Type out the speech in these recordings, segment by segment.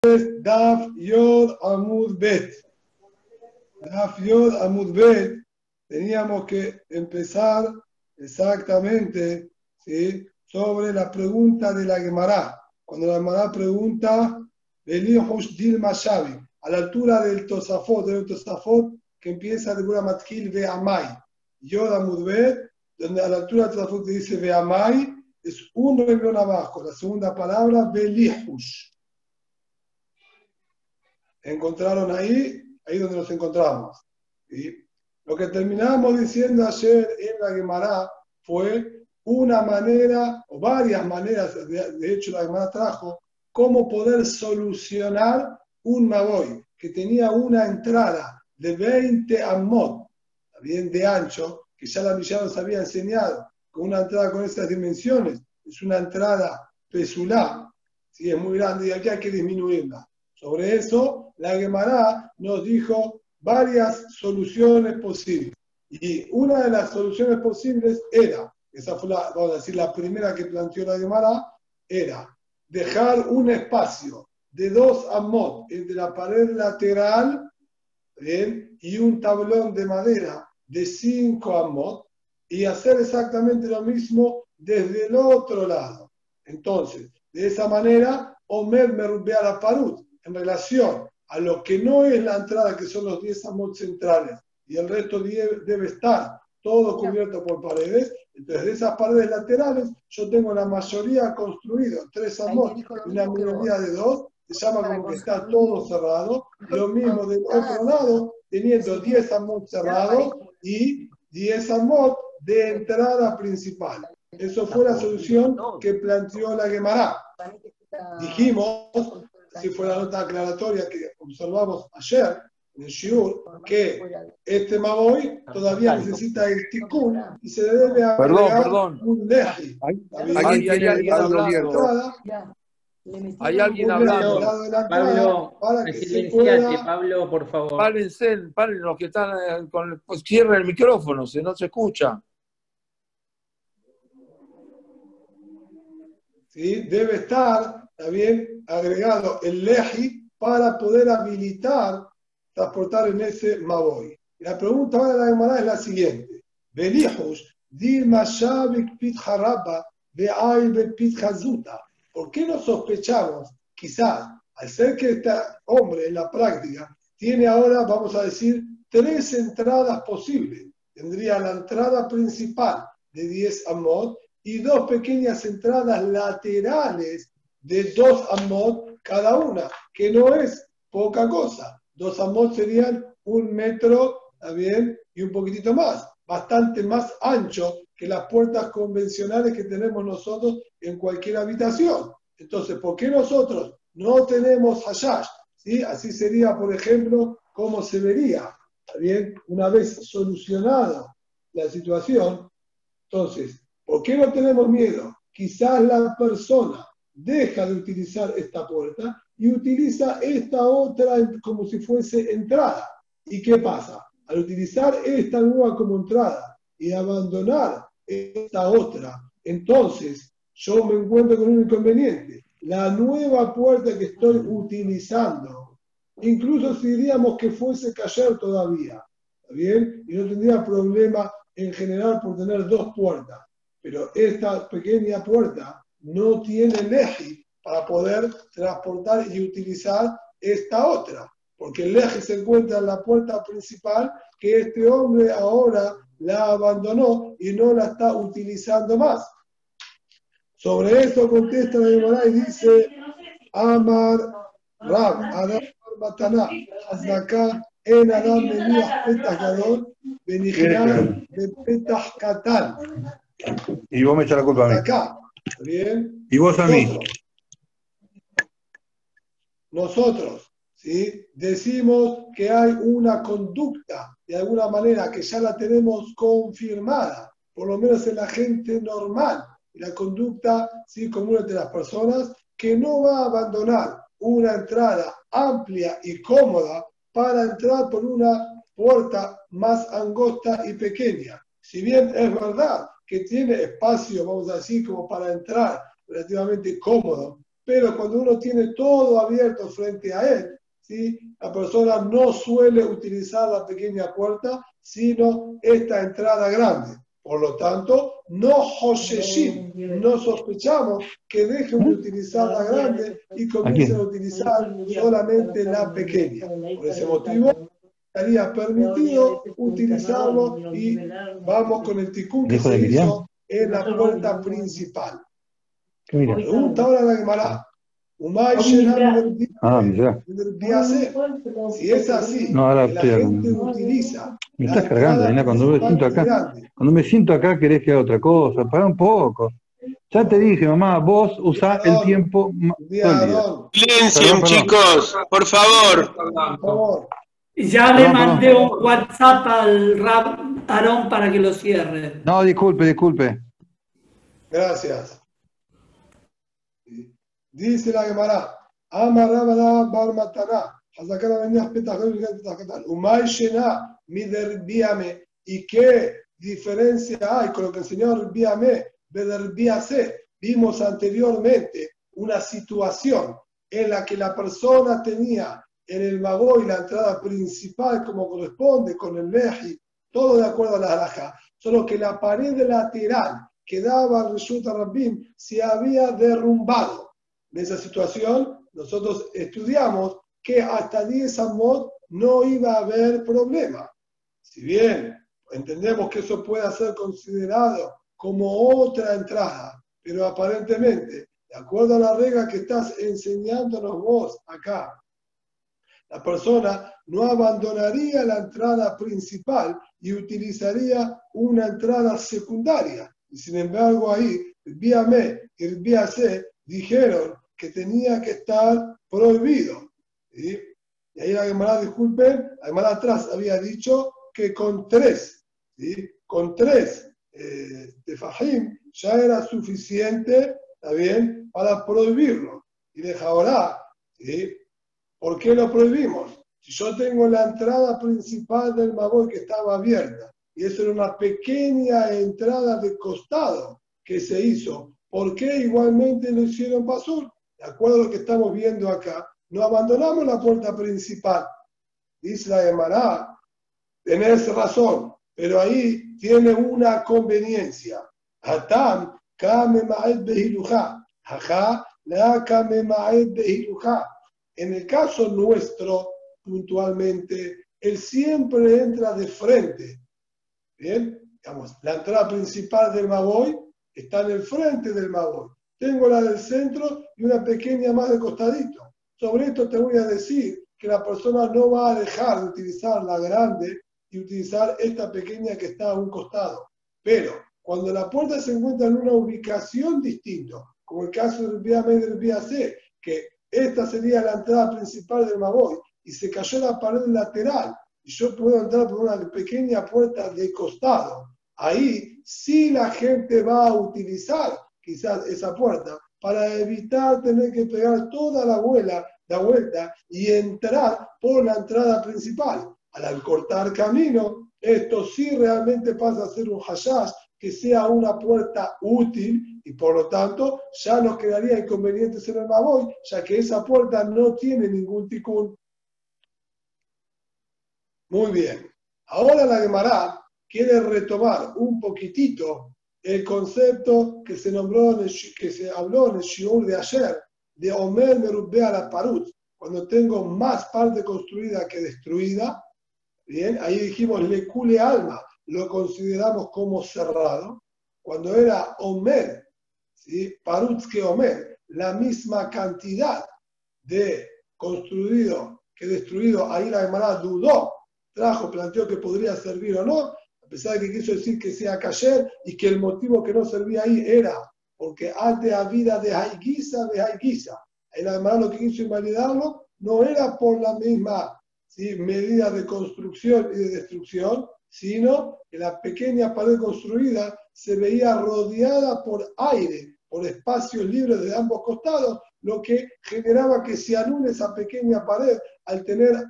Daf Yod Amud Bet. Daf Yod Amud Bet. Teníamos que empezar exactamente sobre la pregunta de la Gemara. Cuando la Gemara pregunta, Dil Mashavi, a la altura del Tosafot, del Tosafot, que empieza de Gura Matkil Ve Amai. Yod Amud Bet, donde a la altura del Tosafot que dice Ve Amai, es un renglón abajo. La segunda palabra, Belihush. Encontraron ahí, ahí donde nos encontramos. ¿sí? Lo que terminamos diciendo ayer en la Gemara fue una manera, o varias maneras, de, de hecho la Gemara trajo, cómo poder solucionar un Maboy que tenía una entrada de 20 amot, bien de ancho, que ya la Mishnah nos había enseñado, con una entrada con esas dimensiones, es una entrada pesulá, si es muy grande y aquí hay que disminuirla. Sobre eso, la Gemara nos dijo varias soluciones posibles. Y una de las soluciones posibles era, esa fue la, vamos a decir, la primera que planteó la Gemara, era dejar un espacio de dos amot entre la pared lateral y un tablón de madera de cinco amot y hacer exactamente lo mismo desde el otro lado. Entonces, de esa manera, Omer me a la parut en relación a lo que no es la entrada, que son los 10 amot centrales, y el resto debe estar todo cubierto por paredes. Entonces, de esas paredes laterales, yo tengo la mayoría construido, tres amot y una minoría de dos, se llama como que está todo cerrado. Lo mismo del otro lado, teniendo 10 amot cerrados y 10 amot de entrada principal. Eso fue la solución que planteó la Gemara. Dijimos, si fue la nota aclaratoria que observamos ayer en el Shiur, que este Maboy todavía necesita el tikkun y se le debe agregar Perdón, perdón. un leji. Alguien abierto. Hay alguien hablando. Pablo, para que se silenciate, pueda Pablo, por favor. Párense, paren los que están eh, con el, pues, cierren el micrófono, si no se escucha. ¿sí? debe estar también agregado el leji para poder habilitar transportar en ese maboy. La pregunta ahora de la Gemara es la siguiente. Hazuta. ¿Por qué no sospechamos, quizás, al ser que este hombre en la práctica tiene ahora, vamos a decir, tres entradas posibles? Tendría la entrada principal de 10 amot y dos pequeñas entradas laterales de 2 amot cada una, que no es poca cosa. Dos amot serían un metro, ¿está bien? Y un poquitito más, bastante más ancho que las puertas convencionales que tenemos nosotros en cualquier habitación. Entonces, ¿por qué nosotros no tenemos hashash? ¿Sí? Así sería, por ejemplo, cómo se vería. ¿Está bien? Una vez solucionada la situación, entonces, ¿por qué no tenemos miedo? Quizás la persona deja de utilizar esta puerta y utiliza esta otra como si fuese entrada. ¿Y qué pasa? Al utilizar esta nueva como entrada y abandonar esta otra, entonces yo me encuentro con un inconveniente. La nueva puerta que estoy utilizando, incluso si diríamos que fuese cayer todavía, ¿está bien? Y no tendría problema en general por tener dos puertas. Pero esta pequeña puerta no tiene leji para poder transportar y utilizar esta otra. Porque el leji se encuentra en la puerta principal que este hombre ahora la abandonó y no la está utilizando más. Sobre esto contesta la Gemara y dice, Amar Rab, Adam Mataná, Azaka, En Adam Menía Petah Gadol, Benijiral de Petah Katán. Y vos me echas la culpa a mí. ¿Bien? Y vos a mí. Nosotros, nosotros, ¿sí? decimos que hay una conducta, de alguna manera, que ya la tenemos confirmada, por lo menos en la gente normal, la conducta ¿sí? común entre las personas, que no va a abandonar una entrada amplia y cómoda para entrar por una puerta más angosta y pequeña. Si bien es verdad que tiene espacio, vamos a decir, como para entrar relativamente cómodo pero cuando uno tiene todo abierto frente a él, ¿sí? la persona no suele utilizar la pequeña puerta, sino esta entrada grande. Por lo tanto, no Hosheshim, no sospechamos que dejen de utilizar la grande y comiencen a utilizar solamente la pequeña. Por ese motivo, estaría permitido utilizarlo y vamos con el ticún que se hizo en la puerta principal. Pregunta ahora la Gemara. Ah, mira. Si es así, No, ahora la estoy gente acá. utiliza. Me estás cargando, Aina, cuando me siento acá. grande. Cuando me siento acá querés que haga otra cosa. Para un poco. Ya te dije, mamá, vos usá el tiempo Silencio, chicos, por favor. por favor. Ya le mandé un WhatsApp al Rab Aarón para que lo cierre. No, disculpe, disculpe. Gracias. Dice la Gemara, Amarabada bar matana, Hazakara venía Umay Shena, miderbiame. ¿Y qué diferencia hay con lo que enseñó Rbiame, Bederbiase? Vimos anteriormente una situación en la que la persona tenía en el Magoy la entrada principal como corresponde con el Leji, todo de acuerdo a la halajá, solo que la pared lateral que daba al Rabbim se había derrumbado. En esa situación, nosotros estudiamos que hasta 10 amot no iba a haber problema. Si bien entendemos que eso puede ser considerado como otra entrada, pero aparentemente, de acuerdo a la regla que estás enseñándonos vos acá, la persona no abandonaría la entrada principal y utilizaría una entrada secundaria. Y sin embargo ahí, el me y C dijeron que tenía que estar prohibido. ¿sí? Y ahí la Gemara, disculpen, la atrás había dicho que con tres, ¿sí? con tres eh, de Fajim ya era suficiente, ¿está bien?, para prohibirlo. Y de ahora, ¿sí? ¿Por qué lo prohibimos? Si yo tengo la entrada principal del Maboy que estaba abierta, y eso era una pequeña entrada de costado que se hizo, ¿por qué igualmente lo hicieron Pasur? De acuerdo a lo que estamos viendo acá, no abandonamos la puerta principal. Dice la Gemara, tenés razón, pero ahí tiene una conveniencia. Hatam, kame ma'ed behiluja. Ajá, la kame ma'ed behiluja. En el caso nuestro, puntualmente, él siempre entra de frente. Bien, digamos, la entrada principal del Maboy está en el frente del Maboy. Tengo la del centro y una pequeña más de costadito. Sobre esto te voy a decir que la persona no va a dejar de utilizar la grande y utilizar esta pequeña que está a un costado. Pero cuando la puerta se encuentra en una ubicación distinta, como el caso del vía M y del vía C, que esta sería la entrada principal del Maboy. Y se cayó la pared lateral. Y yo puedo entrar por una pequeña puerta de costado, ahí sí la gente va a utilizar quizás esa puerta para evitar tener que pegar toda la, vuela, la vuelta y entrar por la entrada principal. Al cortar camino, esto sí realmente pasa a ser un hashash que sea una puerta útil y por lo tanto ya nos quedaría inconveniente ser el Maboy, ya que esa puerta no tiene ningún ticún. Muy bien. Ahora la Gemara quiere retomar un poquitito el concepto que se nombró, en el, que se habló en el Shiur de ayer, de Omer Merubbe la Parut, cuando tengo más parte construida que destruida. Bien, ahí dijimos le cule alma, lo consideramos como cerrado. Cuando era Omer, ¿sí? Parut que Omer, la misma cantidad de construido que destruido, ahí la Gemara dudó, trajo, planteó que podría servir o no, a pesar de que quiso decir que sea cayer y que el motivo que no servía ahí era porque antes a vida de Haiguisa, de Haiguisa. El hermano lo que quiso invalidarlo no era por la misma ¿sí? medida de construcción y de destrucción, sino que la pequeña pared construida se veía rodeada por aire, por espacios libres de ambos costados, lo que generaba que se anule esa pequeña pared al tener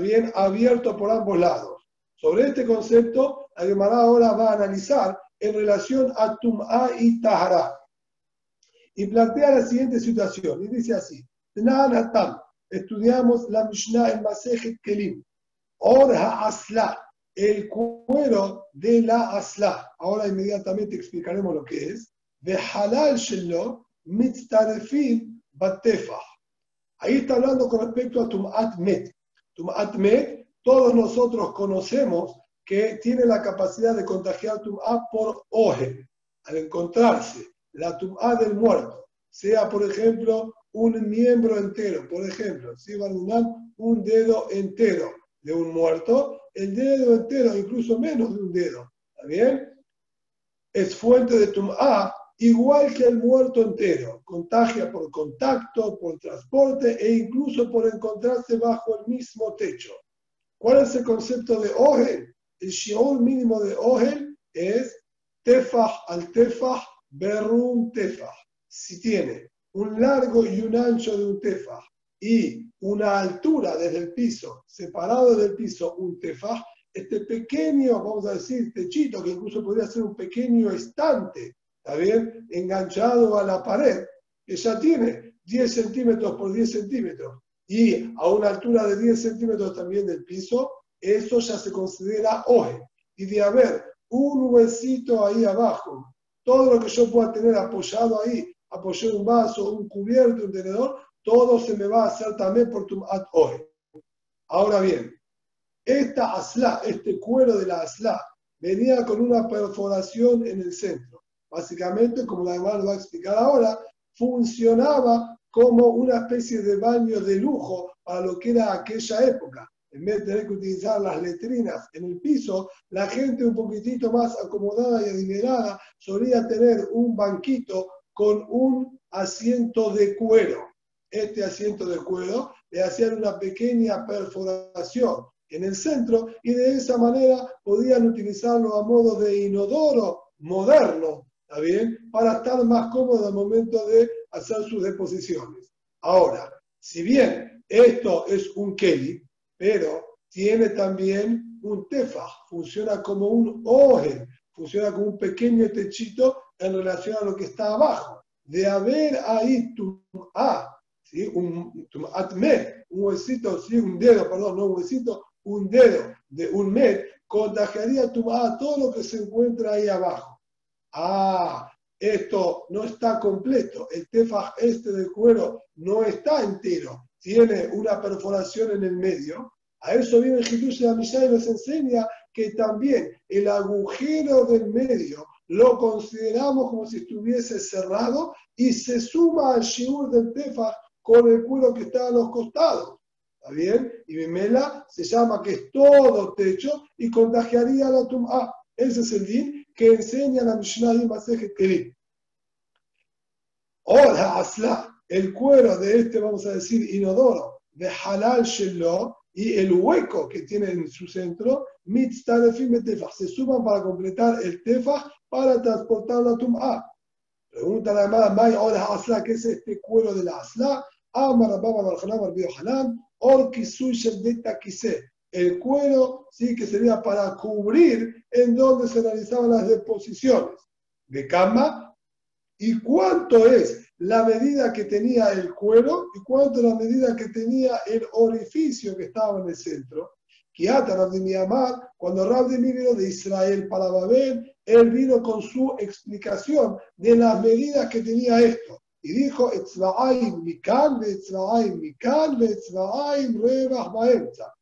bien abierto por ambos lados. Sobre este concepto, la Gemara ahora va a analizar en relación a Tum'a y Tahara. Y plantea la siguiente situación, y dice así, estudiamos la Mishnah en Masejet Kelim, Orha Asla, el cuero de la Asla. Ahora inmediatamente explicaremos lo que es. De Halal Shelo, Mitztarefin Batefah. Ahí está hablando con respecto a Tum'at Met. Tum'at Met, todos nosotros conocemos que tiene la capacidad de contagiar Tum'at por Oje, al encontrarse la Tum'at del muerto, sea por ejemplo un miembro entero, por ejemplo, si van un dedo entero de un muerto, el dedo entero, incluso menos de un dedo, ¿está bien? Es fuente de Tum'at igual que el muerto entero, contagia por contacto, por transporte e incluso por encontrarse bajo el mismo techo. ¿Cuál es el concepto de Ogel? El shiur mínimo de Ogel es tefah al tefah, berrum tefah. Si tiene un largo y un ancho de un tefah y una altura desde el piso, separado del piso un tefah, este pequeño, vamos a decir, techito, que incluso podría ser un pequeño estante ¿está bien? Enganchado a la pared, que ya tiene 10 centímetros por 10 centímetros y a una altura de 10 centímetros también del piso, eso ya se considera oje. Y de haber un huesito ahí abajo, todo lo que yo pueda tener apoyado ahí, apoyar un vaso, un cubierto, un tenedor, todo se me va a hacer también por tu at oje. Ahora bien, esta asla, este cuero de la asla, venía con una perforación en el centro. Básicamente, como la lo va a explicar ahora, funcionaba como una especie de baño de lujo para lo que era aquella época. En vez de tener que utilizar las letrinas en el piso, la gente un poquitito más acomodada y adinerada solía tener un banquito con un asiento de cuero. Este asiento de cuero le hacían una pequeña perforación en el centro y de esa manera podían utilizarlo a modo de inodoro moderno ¿está bien? Para estar más cómodo al momento de hacer sus deposiciones. Ahora, si bien esto es un Kelly, pero tiene también un tefaj, funciona como un oje, funciona como un pequeño techito en relación a lo que está abajo. De haber ahí tu A, ¿sí? un atme, un huesito, ¿sí? un dedo, perdón, no un huesito, un dedo de un med, contagiaría tu A todo lo que se encuentra ahí abajo ah, esto no está completo, el tefaj este del cuero no está entero, tiene una perforación en el medio, a eso viene el Hidush de Amishai y nos enseña que también el agujero del medio lo consideramos como si estuviese cerrado y se suma al shiur del tefaj con el cuero que está a los costados. ¿Está bien? Y Mimela se llama que es todo techo y contagiaría la tum'a. Ese es el din que enseña la Mishnah y Masejet. Ahora, asla, el cuero de este, vamos a decir, inodoro, de halal shelo, y el hueco que tiene en su centro, mitztarefim tefach, se suman para completar el tefach para transportar la tum'a. Pregunta la llamada May, ahora asla, ¿qué es este cuero de la asla? Amar Kise el cuero, sí, que sería para cubrir en donde se realizaban las deposiciones de cama y cuánto es la medida que tenía el cuero y cuánto la medida que tenía el orificio que estaba en el centro. Kiata Rabdimi Amar, cuando Rabdimi vino de Israel para Babel, él vino con su explicación de las medidas que tenía esto. Y dijo, Etzva'aim mikan, Etzva'aim mikan, Etzva'aim rebach baemza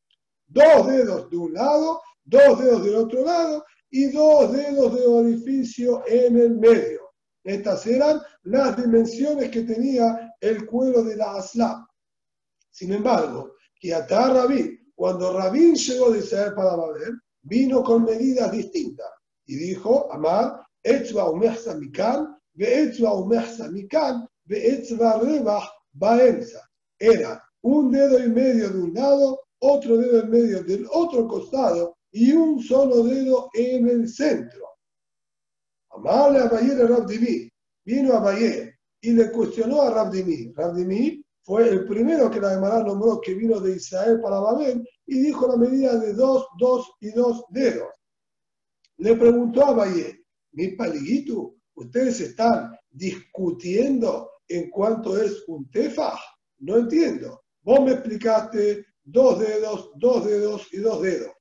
dos dedos de un lado, dos dedos del otro lado y dos dedos de orificio en el medio. Estas eran las dimensiones que tenía el cuero de la asla. Sin embargo, hasta Rabí, cuando Rabín llegó de Israel para Babel, vino con medidas distintas y dijo, Amar, Etzba umehsa mikan, Etzba umehsa mikan, Etzba rebach baenza. Era un dedo y medio de un lado otro dedo en medio del otro costado y un solo dedo en el centro. Amable a Bayer a Rabdimi, vino a Bayer y le cuestionó a Rabdimi. Rabdimi fue el primero que la Gemara nombró que vino de Israel para Babel y dijo la medida de dos, dos y dos dedos. Le preguntó a Bayer, mi paliguito, ustedes están discutiendo en cuanto es un tefaj? No entiendo. Vos me explicaste dos dedos, dos dedos y dos dedos.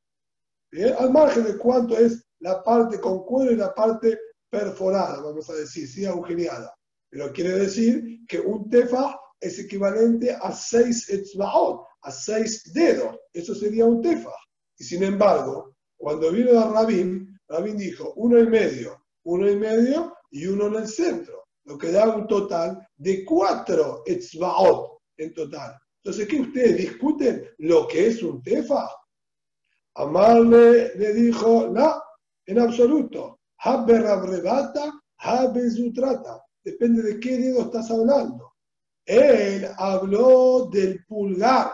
Al margen de cuánto es la parte con cuero y la parte perforada, vamos a decir, sí, agujereada. Pero quiere decir que un tefaj es equivalente a seis etzbaot, a seis dedos. Eso sería un tefaj. Y sin embargo, cuando vino a Rabín, Rabín dijo uno y medio, uno y medio y uno en el centro, lo que da un total de cuatro etzbaot en total. Entonces, ¿qué ustedes discuten lo que es un tefa? Amarle le dijo, no, en absoluto. Habe rabrebata, habe. Depende de qué dedo estás hablando. Él habló del pulgar.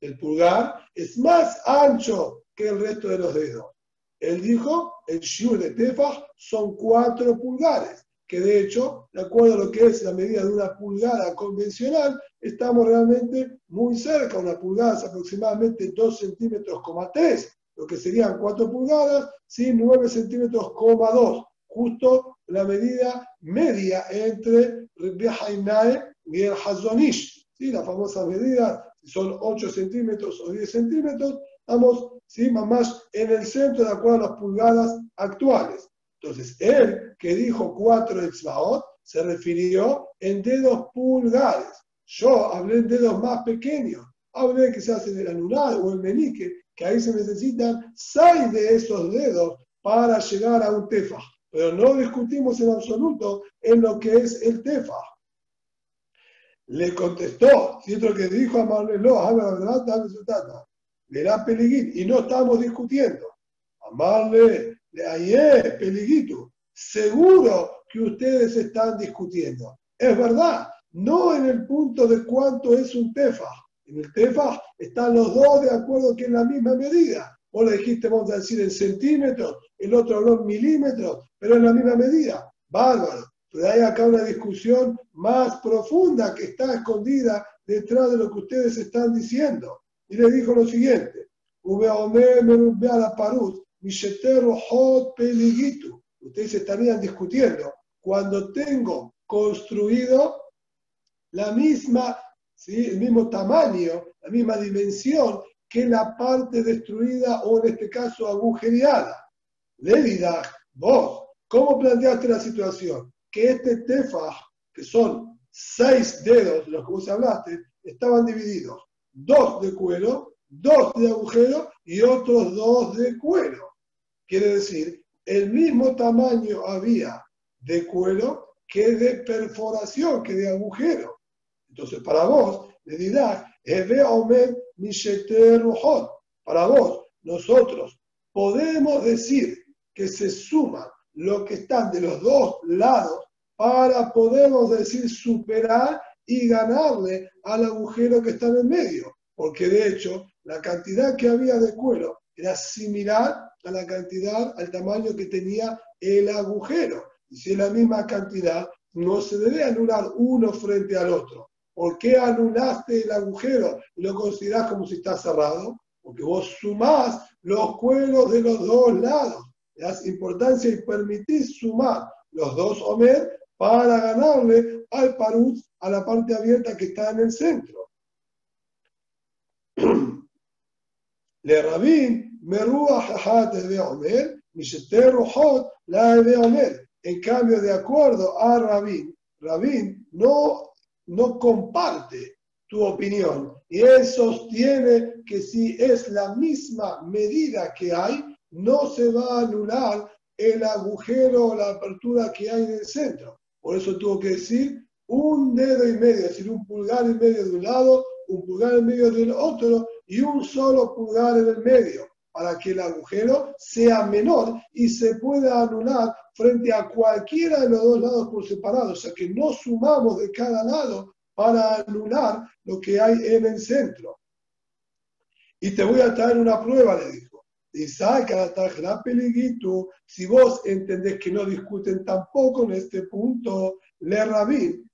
El pulgar es más ancho que el resto de los dedos. Él dijo, el shiur de tefaj son cuatro pulgares, que de hecho, de acuerdo a lo que es la medida de una pulgada convencional, estamos realmente muy cerca. Una pulgada es aproximadamente 2 centímetros, 3, lo que serían 4 pulgadas, ¿sí? 9 centímetros, 2, justo la medida media entre Rabbi y el Hazonish, ¿sí? la famosa medida, si son 8 centímetros o 10 centímetros, estamos ¿sí? más en el centro de acuerdo a las pulgadas actuales. Entonces, él que dijo 4 exbaot se refirió en dedos pulgares. Yo hablé en dedos más pequeños. Hablé que se hace el anular o el menique, que ahí se necesitan seis de esos dedos para llegar a un tefa. Pero no discutimos en absoluto en lo que es el tefa. Le contestó, siento que dijo a Marlelo, le da peliguín, y no estamos discutiendo. Amarle, le ayé, peliguito, seguro que ustedes están discutiendo. Es verdad, no en el punto de cuánto es un tefa. En el tefa están los dos de acuerdo que en la misma medida. Vos le dijiste, vamos a decir, en centímetros, el otro habló en milímetros, pero en la misma medida. Bárbaro. Pero hay acá una discusión más profunda que está escondida detrás de lo que ustedes están diciendo. Y le dijo lo siguiente: Ustedes estarían discutiendo cuando tengo construido la misma, ¿sí? el mismo tamaño, la misma dimensión que la parte destruida o en este caso agujereada. Levida, vos, ¿cómo planteaste la situación? Que este tefaj, que son seis dedos de los que vos hablaste, estaban divididos. Dos de cuero, dos de agujero y otros dos de cuero. Quiere decir, el mismo tamaño había de cuero que de perforación, que de agujero. Entonces, para vos, le dirás, para vos, nosotros podemos decir que se suman lo que están de los dos lados para podemos decir superar y ganarle al agujero que está en el medio. Porque de hecho, la cantidad que había de cuero era similar a la cantidad, al tamaño que tenía el agujero. Y si es la misma cantidad, no se debe anular uno frente al otro. ¿Por qué anulaste el agujero y lo considerás como si está cerrado? Porque vos sumás los cueros de los dos lados. Le das importancia y permitís sumar los dos Omer para ganarle al Parut a la parte abierta que está en el centro. Le Rabín, Merúa Jajat de Omer, la de Omer. En cambio, de acuerdo a Rabín, Rabín no no comparte tu opinión y él sostiene que si es la misma medida que hay, no se va a anular el agujero o la apertura que hay en el centro. Por eso tuvo que decir un dedo y medio, es decir, un pulgar y medio de un lado, un pulgar y medio del otro y un solo pulgar en el medio, para que el agujero sea menor y se pueda anular frente a cualquiera de los dos lados por separado, o sea que no sumamos de cada lado para anular lo que hay en el centro. Y te voy a traer una prueba, le dijo. Si vos entendés que no discuten tampoco en este punto, le rabín,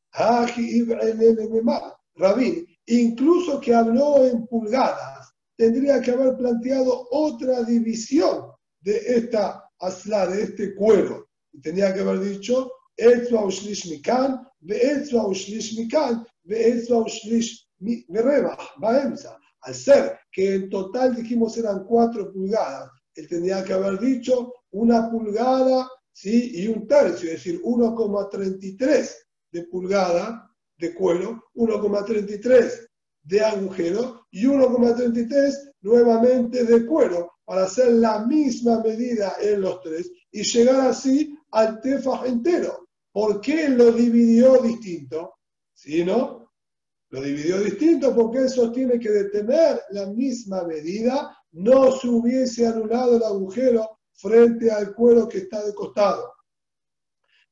Rabí, incluso que habló en pulgadas, tendría que haber planteado otra división de esta asla, de este cuero. Tendría que haber dicho, mikan, mikan, Al ser que en total dijimos eran cuatro pulgadas, él tendría que haber dicho una pulgada ¿sí? y un tercio, es decir, 1,33 de pulgada de cuero, 1,33 de agujero y 1,33 nuevamente de cuero para hacer la misma medida en los tres y llegar así al tefaj entero. ¿Por qué lo dividió distinto? ¿Sí, no? Lo dividió distinto porque eso tiene que detener la misma medida, no se hubiese anulado el agujero frente al cuero que está de costado.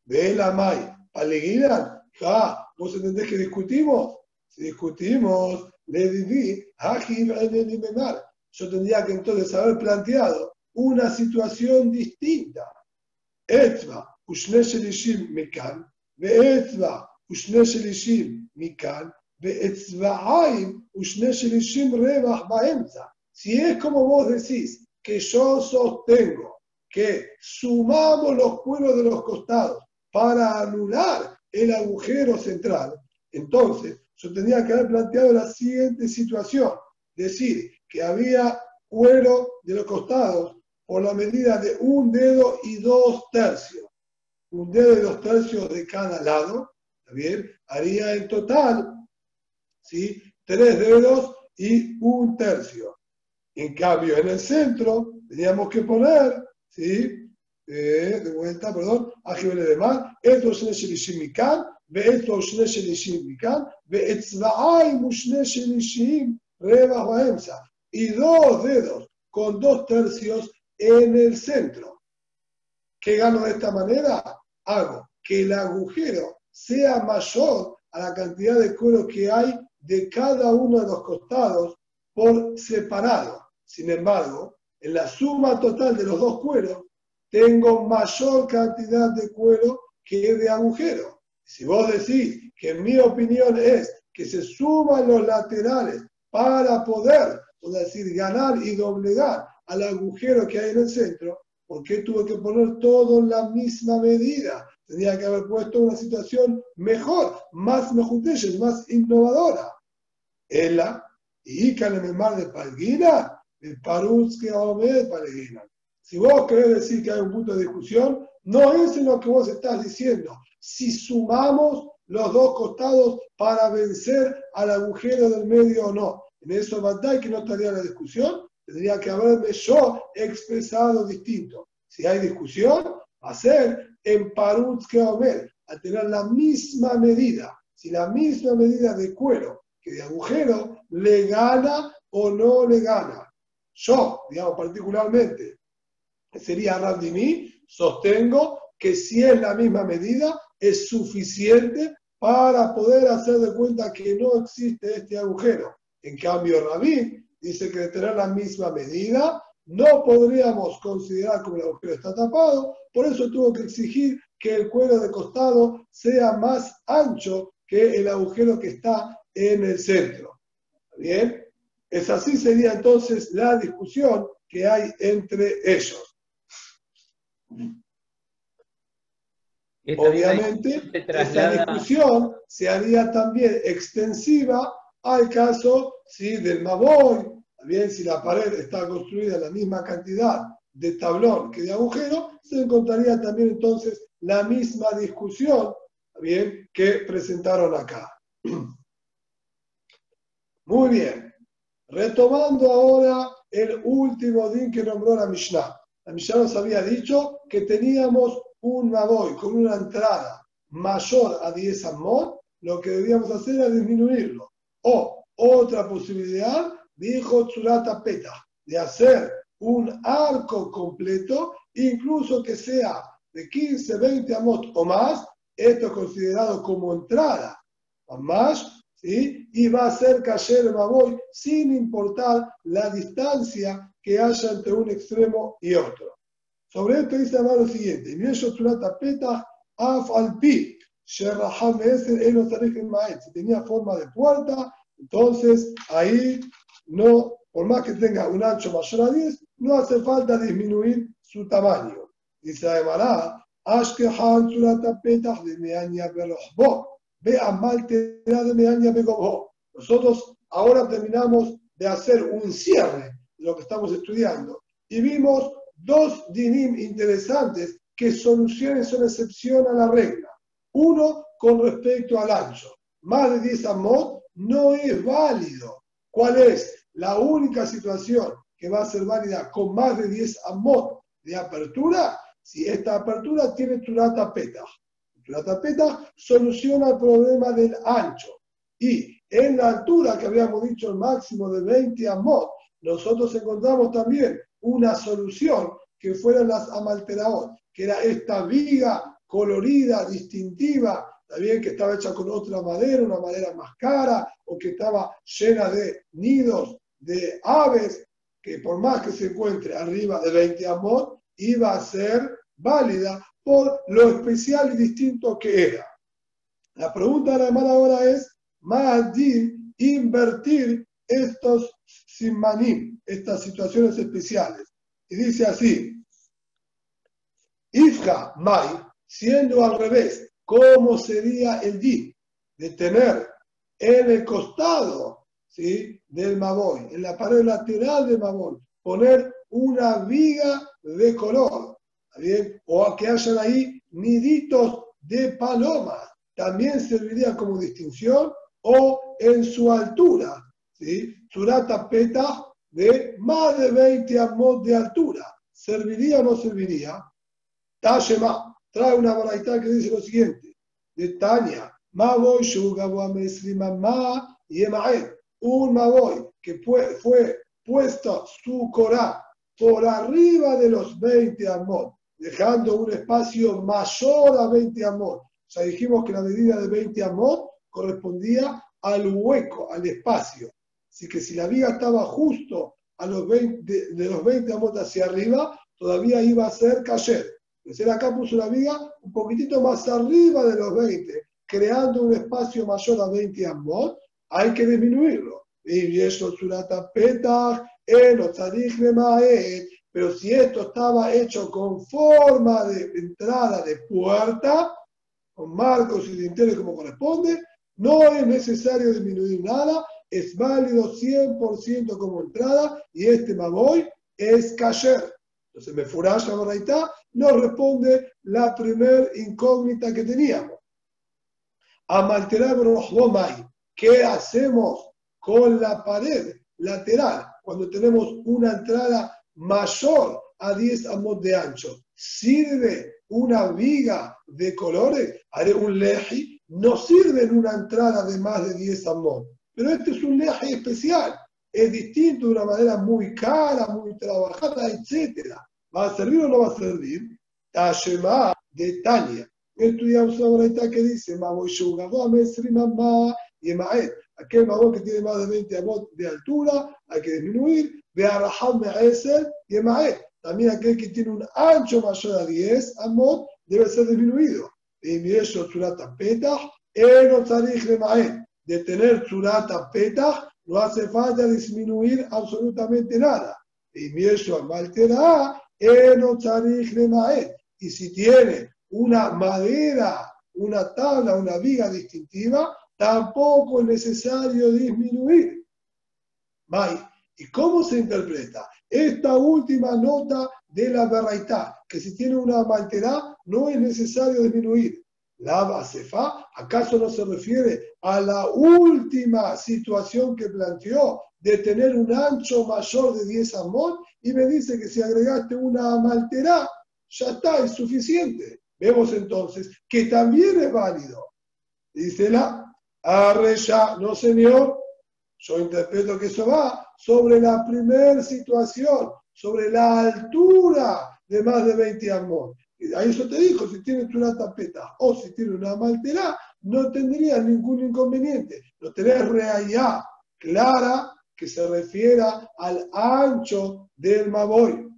Ve la May, aleguida, ah, ¿vos entendés que discutimos? Si discutimos, le viví, yo tendría que entonces haber planteado una situación distinta. Etzba, Ushne Shelishim Mikan, Etzba, Ushne Shelishim Mikan, si es como vos decís, que yo sostengo que sumamos los pueblos de los costados para anular el agujero central, entonces yo tendría que haber planteado la siguiente situación, decir que había cuero de los costados por la medida de un dedo y dos tercios un dedo y dos tercios de cada lado, ¿está? Haría en total, ¿sí? Tres dedos y un tercio. En cambio, en el centro teníamos que poner, ¿sí? Eh, de vuelta, perdón, Ajibele de mar, esto es Shelishim Mikan, ve esto es Shelishim Mikan, ve Etzvaay Mushne Shelishim Reba Baemsa. Y dos dedos con dos tercios en el centro. ¿Qué gano de esta manera? hago que el agujero sea mayor a la cantidad de cuero que hay de cada uno de los costados por separado. Sin embargo, en la suma total de los dos cueros, tengo mayor cantidad de cuero que de agujero. Si vos decís que mi opinión es que se suman los laterales para poder, es decir, ganar y doblegar al agujero que hay en el centro, ¿Por qué tuve que poner todo en la misma medida? Tenía que haber puesto una situación mejor, más mejutelles, más innovadora. Ella, y en el mar de Palguina, el Paruz que de Palguina. Si vos querés decir que hay un punto de discusión, no es en lo que vos estás diciendo. Si sumamos los dos costados para vencer al agujero del medio o no. En eso, ¿verdad que no estaría la discusión? tendría que haberme yo expresado distinto. Si hay discusión, va a ser en Parutz que a tener la misma medida, si la misma medida de cuero que de agujero le gana o no le gana. Yo, digamos particularmente, sería Randini, sostengo que si es la misma medida, es suficiente para poder hacer de cuenta que no existe este agujero. En cambio, Rabí dice que de tener la misma medida no podríamos considerar como el agujero está tapado, por eso tuvo que exigir que el cuero de costado sea más ancho que el agujero que está en el centro. ¿Bien? Es así sería entonces la discusión que hay entre ellos. Obviamente, esta discusión se haría también extensiva al caso ¿sí? del Maboy, también si la pared está construida en la misma cantidad de tablón que de agujero, se encontraría también entonces la misma discusión bien, que presentaron acá. Muy bien. Retomando ahora el último din que nombró la Mishnah. La Mishnah nos había dicho que teníamos un Maboy con una entrada mayor a 10 amot, lo que debíamos hacer era disminuirlo. O otra posibilidad, dijo Tsurata Peta, de hacer un arco completo, incluso que sea de 15, 20 amot o más, esto es considerado como entrada, más, ¿sí? y va a ser Kasher Maboy sin importar la distancia que haya entre un extremo y otro. Sobre esto dice Amar lo siguiente, tenía forma de puerta, entonces, ahí no, por más que tenga un ancho mayor a 10, no hace falta disminuir su tamaño. Dice además, Ashkehan Surata Petach de Berojbo. Ve a Maltera de Begobó. Nosotros ahora terminamos de hacer un cierre de lo que estamos estudiando y vimos dos dinim interesantes que soluciones son excepción a la regla. Uno con respecto al ancho. Más de 10 amot no es válido. ¿Cuál es? La única situación que va a ser válida con más de 10 amot de apertura, si esta apertura tiene turata peta. Turata peta soluciona el problema del ancho. Y en la altura que habíamos dicho el máximo de 20 amot, nosotros encontramos también una solución que fueron las amalteraot, que era esta viga colorida, distintiva, también que estaba hecha con otra madera, una madera más cara, o que estaba llena de nidos de aves, que por más que se encuentre arriba de 20 amot, iba a ser válida por lo especial y distinto que era. La pregunta de la hermana ahora es, Ma'adim, invertir estos simanim, estas situaciones especiales. Y dice así, Ifja Mai, siendo al revés, ¿cómo sería el di de tener en el costado ¿sí? del Maboy, en la pared lateral del Maboy, poner una viga de color, ¿bien? o que hayan ahí niditos de paloma, también serviría como distinción, o en su altura, ¿sí? Surata Peta de más de 20 amot de altura. ¿Serviría o no serviría? Tashema trae una baraita que dice lo siguiente: de Tania, Maboy Ma y Un Maboy que fue, fue puesto su Corá por arriba de los 20 amot, dejando un espacio mayor a 20 amot. O sea, dijimos que la medida de 20 amot correspondía al hueco, al espacio. Así que si la viga estaba justo a los 20, de, los 20 amot hacia arriba, todavía iba a ser cayer. Entonces acá puso la viga un poquitito más arriba de los 20, creando un espacio mayor a 20 amot, hay que disminuirlo. Y eso surata petach, pero si esto estaba hecho con forma de entrada de puerta, con marcos y dinteles como corresponde, no es necesario disminuir nada, es válido 100% como entrada y este maboy es kasher. Entonces, me furasha Moraitá nos responde la primer incógnita que teníamos. Amalterar ¿qué hacemos con la pared lateral cuando tenemos una entrada mayor a 10 amos de ancho? ¿Sirve una viga de colores? Haré un leji no sirve en una entrada de más de 10 amot. Pero este es un leje especial. Es distinto de una manera muy cara, muy trabajada, etc. ¿Va a servir o no va a servir? Tashema de Tania. Estudiamos una que dice, Aquel mamón que tiene más de 20 amot de altura, hay que disminuir. y También aquel que tiene un ancho mayor a 10 amot debe ser disminuido eso Surata Petah, Eno De tener Surata Petah, no hace falta disminuir absolutamente nada. Y eso Maltera, Eno Y si tiene una madera, una tabla, una viga distintiva, tampoco es necesario disminuir. ¿Y cómo se interpreta? Esta última nota de la Berraitá, que si tiene una malterá no es necesario disminuir. La basefa, ¿acaso no se refiere a la última situación que planteó de tener un ancho mayor de 10 amot? Y me dice que si agregaste una malterá, ya está, es suficiente. Vemos entonces que también es válido. Dice la, arre ya, no señor, yo interpreto que eso va sobre la primera situación, sobre la altura de más de 20 amor. Ahí eso te dijo, si tienes una tapeta o si tienes una maltera, no tendría ningún inconveniente. No tenés realidad clara que se refiera al ancho del Maboy.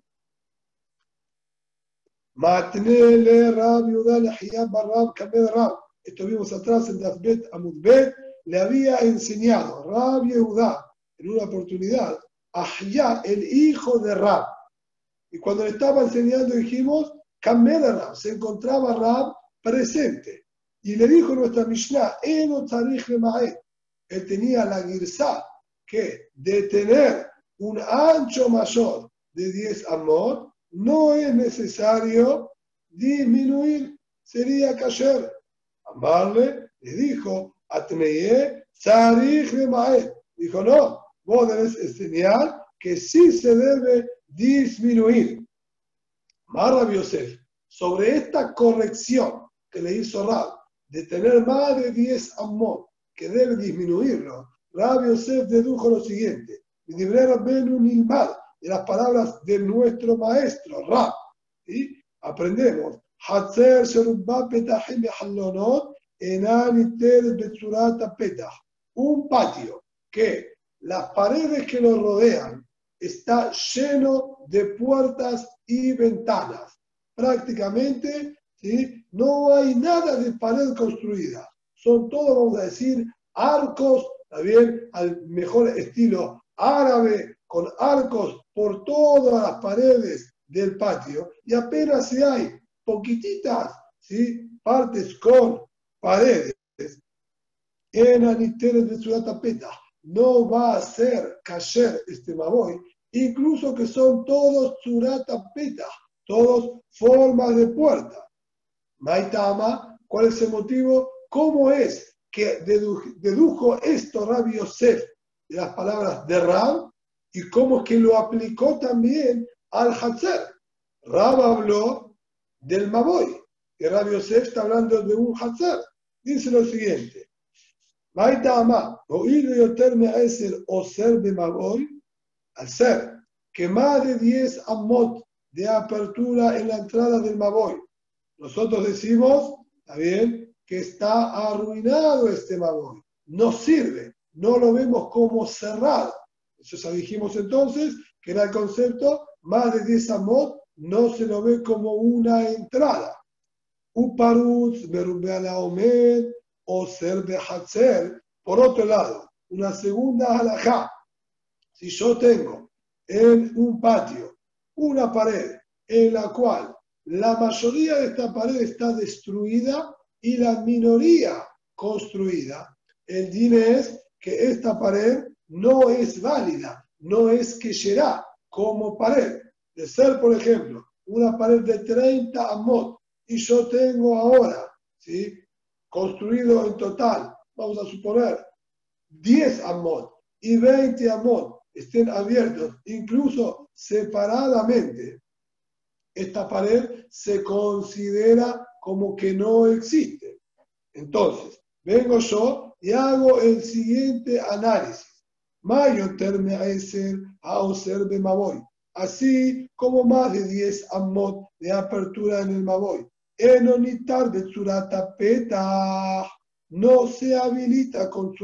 Matnele Rab Barrab Rab. Esto vimos atrás en Dafbet Amudbet. Le había enseñado Rab Yehuda en una oportunidad a el hijo de Rab. Y cuando le estaba enseñando dijimos Kamel se encontraba Rab presente. Y le dijo nuestra Mishnah, Eno Él tenía la girsa que de tener un ancho mayor de 10 amor, no es necesario disminuir, sería cayer. Amarle le dijo, Atmeye Tzarich Dijo, no, vos debes enseñar que sí se debe disminuir. Marra Yosef, sobre esta corrección que le hizo Rab, de tener más de 10 amor, que debe disminuirlo, Rab Yosef dedujo lo siguiente, de las palabras de nuestro maestro, Rab. ¿sí? Aprendemos, un patio que las paredes que lo rodean está lleno de puertas y ventanas. Prácticamente ¿sí? no hay nada de pared construida. Son todos, vamos a decir, arcos, también al mejor estilo árabe, con arcos por todas las paredes del patio. Y apenas si hay poquititas ¿sí? partes con paredes, en Aniteres de su tapeta no va a ser cayer este maboy, incluso que son todos surata peta, todos formas de puerta. Maitama, ¿cuál es el motivo? ¿Cómo es que dedujo esto Rabbi Yosef de las palabras de Rab y cómo es que lo aplicó también al Hatzer? Rab habló del Maboy y Rabbi Yosef está hablando de un Hatzer. Dice lo siguiente. Maitama, oído y ser o ser de Maboy, al ser que más de 10 amot de apertura en la entrada del Maboy. Nosotros decimos, está bien, que está arruinado este Maboy. No sirve, no lo vemos como cerrado. Eso ya dijimos entonces, que era el concepto, más de 10 amot no se lo ve como una entrada. Uparutz, la Omed, o ser de Hatzer. Por otro lado, una segunda halajá. Si yo tengo en un patio una pared en la cual la mayoría de esta pared está destruida y la minoría construida. El dine es que esta pared no es válida, no es que será como pared. De ser, por ejemplo, una pared de 30 amot y yo tengo ahora, ¿sí? construido en total, vamos a suponer, 10 amot y 20 amot estén abiertos, incluso separadamente, esta pared se considera como que no existe. Entonces, vengo yo y hago el siguiente análisis. Mayo terme a observe Maboy. Así como más de 10 amot de apertura en el Maboy. Enonitar de peta. No se habilita con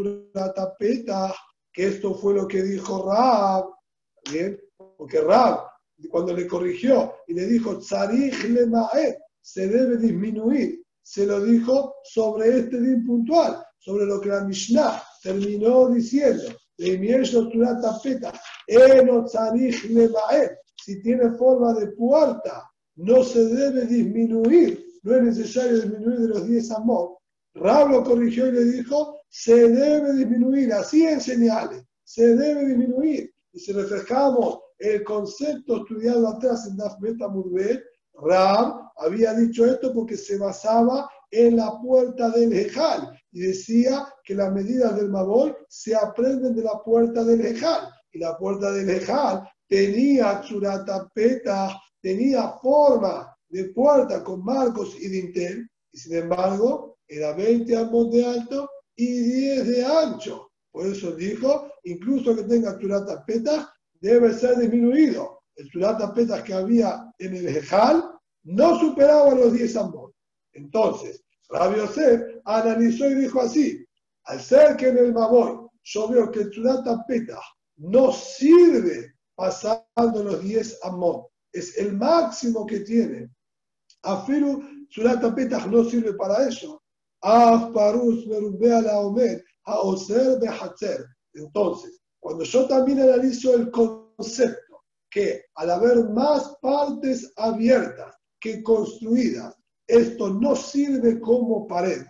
peta que esto fue lo que dijo Rab, ¿bien? Porque Rab, cuando le corrigió y le dijo, se debe disminuir, se lo dijo sobre este din puntual, sobre lo que la Mishnah terminó diciendo, si tiene forma de puerta, no se debe disminuir, no es necesario disminuir de los 10 amor. Rab lo corrigió y le dijo, se debe disminuir, así en señales, se debe disminuir. Y si refrescamos el concepto estudiado atrás en Daf Beta Ram había dicho esto porque se basaba en la puerta del Ejal y decía que las medidas del Mabol se aprenden de la puerta del Ejal. Y la puerta del Ejal tenía churatapeta, tenía forma de puerta con marcos y dintel, y sin embargo era 20 amos de alto y 10 de ancho. Por eso dijo, incluso que tenga turata peta, debe ser disminuido. El turata peta que había en el Ejal no superaba los 10 amos. Entonces, Rabbi Yosef analizó y dijo así, al ser que en el Maboy yo veo que el turata peta no sirve pasando los 10 amos, es el máximo que tiene. Afiru turata peta no sirve para eso. Entonces, cuando yo también analizo el concepto que al haber más partes abiertas que construidas. Esto no sirve como pared.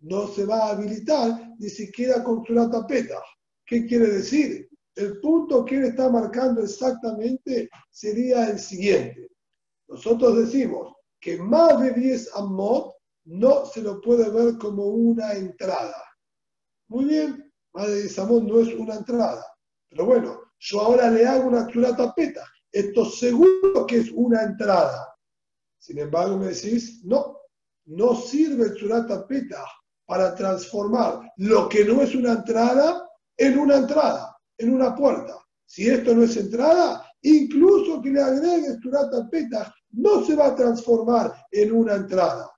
No se va a habilitar ni siquiera con tapeta. ¿Qué quiere decir? El punto que él está marcando exactamente sería el siguiente. Nosotros decimos que más de 10 amot no se lo puede ver como una entrada. Muy bien, más de 10 amot no es una entrada. Pero bueno, yo ahora le hago una tapeta. Esto seguro que es una entrada. Sin embargo, me decís, no, no sirve el tapeta para transformar lo que no es una entrada en una entrada, en una puerta. Si esto no es entrada, incluso que le agregues tapeta, no se va a transformar en una entrada.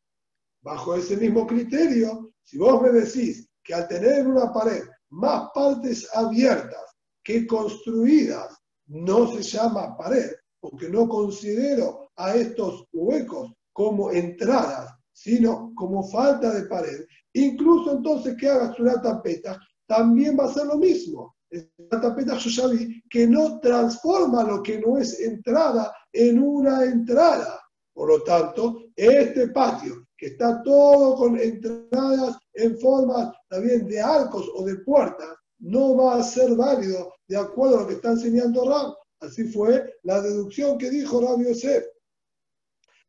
Bajo ese mismo criterio, si vos me decís que al tener una pared más partes abiertas que construidas, no se llama pared, porque no considero a estos huecos como entradas, sino como falta de pared. Incluso entonces que hagas una tapeta, también va a ser lo mismo. La tapeta yo que no transforma lo que no es entrada en una entrada. Por lo tanto, este patio, que está todo con entradas en forma también de arcos o de puertas, no va a ser válido de acuerdo a lo que está enseñando Ram. Así fue la deducción que dijo Rabbi Yosef.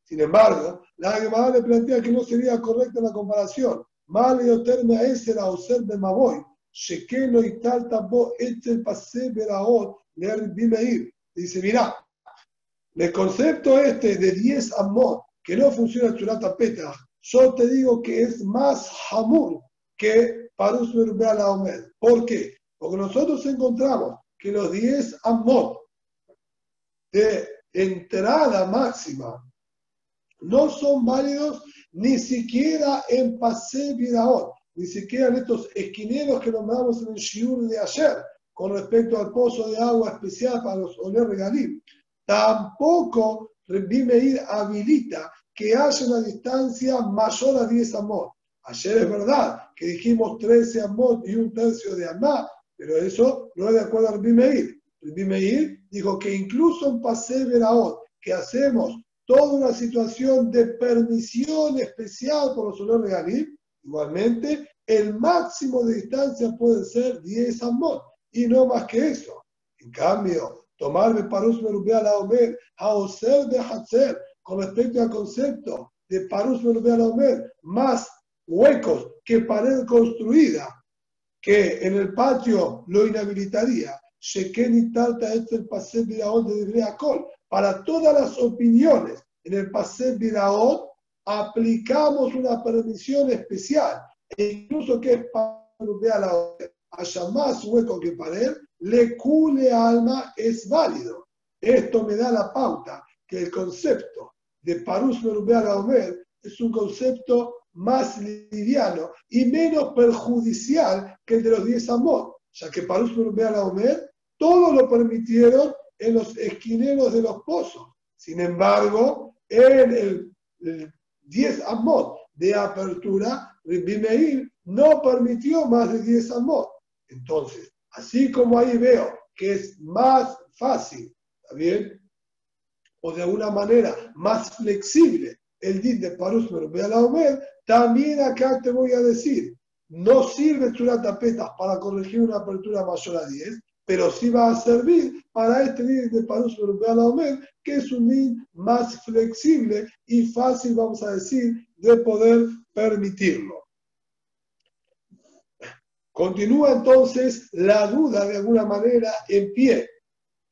Sin embargo, la Gemara le plantea que no sería correcta la comparación. Y terme ese la ser de Maboy. Shekeno y tal tabo el pase veraot le Dice, mira, el concepto este de 10 amot que no funciona el chulata peta, yo te digo que es más hamur que Parus la Omed. ¿Por qué? Porque nosotros encontramos que los 10 amot de entrada máxima no son válidos ni siquiera en Pase Viraot, ni siquiera en estos esquineros que nombramos en el Shiur de ayer, con respecto al pozo de agua especial para los Oler Regalim. Tampoco Meir habilita que haya una distancia mayor a 10 amot. Ayer es verdad que dijimos 13 amot y un tercio de amá, pero eso no es de acuerdo a Rabbi Meir. Meir dijo que incluso en Pase Veraot, que hacemos toda una situación de permisión especial por los olores Galim, igualmente el máximo de distancia puede ser 10 amot y no más que eso. En cambio, tomar de Parus Merubea la Omer, Haoser de Hatzer, con respecto al concepto de Parus Merubea la Omer, más huecos que pared construida, que en el patio lo inhabilitaría, Sheken y Tarta este el Pasé Biraot de Col. Para todas las opiniones en el Pasé Biraot aplicamos una permisión especial, e incluso que es para la haya más hueco que pared, le cule alma es válido. Esto me da la pauta que el concepto de Parus Merubea la Omer es un concepto más liviano y menos perjudicial que el de los 10 amor, ya que para a la Omer, todo lo permitieron en los esquineros de los pozos. Sin embargo, en el, 10 amot de apertura, Meir no permitió más de 10 amot. Entonces, así como ahí veo que es más fácil, ¿está bien? O de alguna manera más flexible el din de Parus la Omer, también acá te voy a decir, no sirve Churat tapetas para corregir una apertura mayor a 10, pero sí va a servir para este din de Parus la Omer, que es un din más flexible y fácil, vamos a decir, de poder permitirlo. Continúa entonces la duda de alguna manera en pie.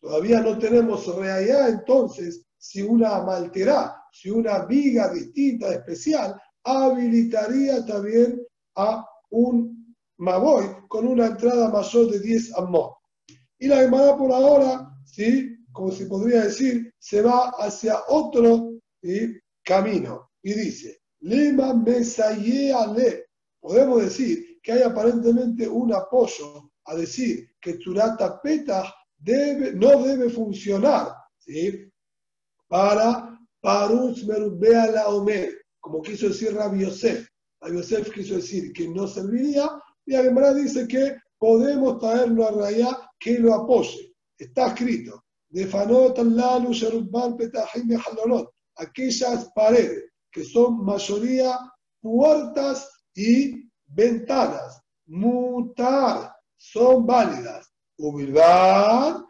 Todavía no tenemos realidad entonces si una malterá, si una viga distinta, especial, habilitaría también a un Maboy con una entrada mayor de 10 amot. Y la Gemara por ahora, ¿sí? como se podría decir, se va hacia otro camino y dice, Lema le. Podemos decir que hay aparentemente un apoyo a decir que Turata Peta debe, no debe funcionar ¿sí? para Parus Merubea la Omer como quiso decir Rabbi Yosef. Rabbi Yosef quiso decir que no serviría, y además dice que podemos traerlo a Raya que lo apoye. Está escrito, de aquellas paredes que son mayoría puertas y ventanas. Mutar son válidas. Ubilbar,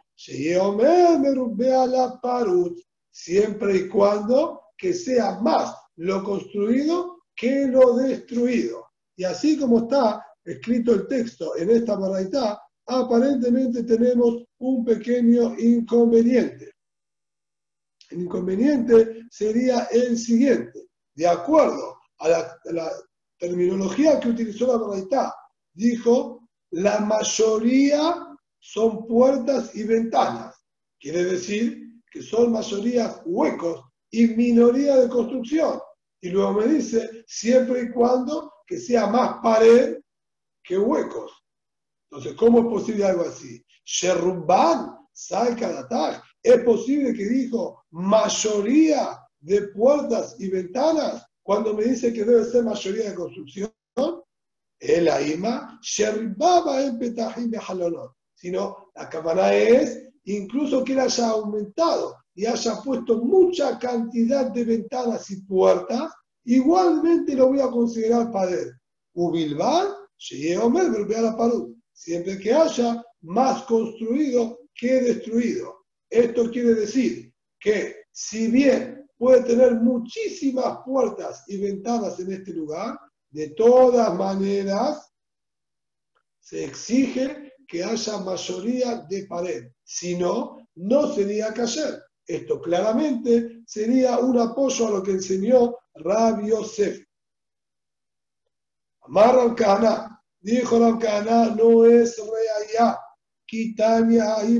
la parut, siempre y cuando que sea más lo construido que lo destruido. Y así como está escrito el texto en esta baraita, aparentemente tenemos un pequeño inconveniente. El inconveniente sería el siguiente. De acuerdo a la, terminología que utilizó la baraita, dijo, la mayoría son puertas y ventanas. Quiere decir que son mayorías huecos y minoría de construcción. Y luego me dice, siempre y cuando que sea más pared que huecos. Entonces, ¿cómo es posible algo así? Sherumban, Salkadataj, es posible que dijo mayoría de puertas y ventanas cuando me dice que debe ser mayoría de construcción. El Aima, Sherbaba en Petajim de. Sino la cámara es incluso que él haya aumentado y haya puesto mucha cantidad de ventanas y puertas, igualmente lo voy a considerar pared. Pared. Siempre que haya más construido que destruido. Esto quiere decir que si bien puede tener muchísimas puertas y ventanas en este lugar, de todas maneras se exige que haya mayoría de pared. Si no, no sería cayer. Esto claramente sería un apoyo a lo que enseñó Rabbi Yosef. Amar Cana, dijo Cana, no es ahí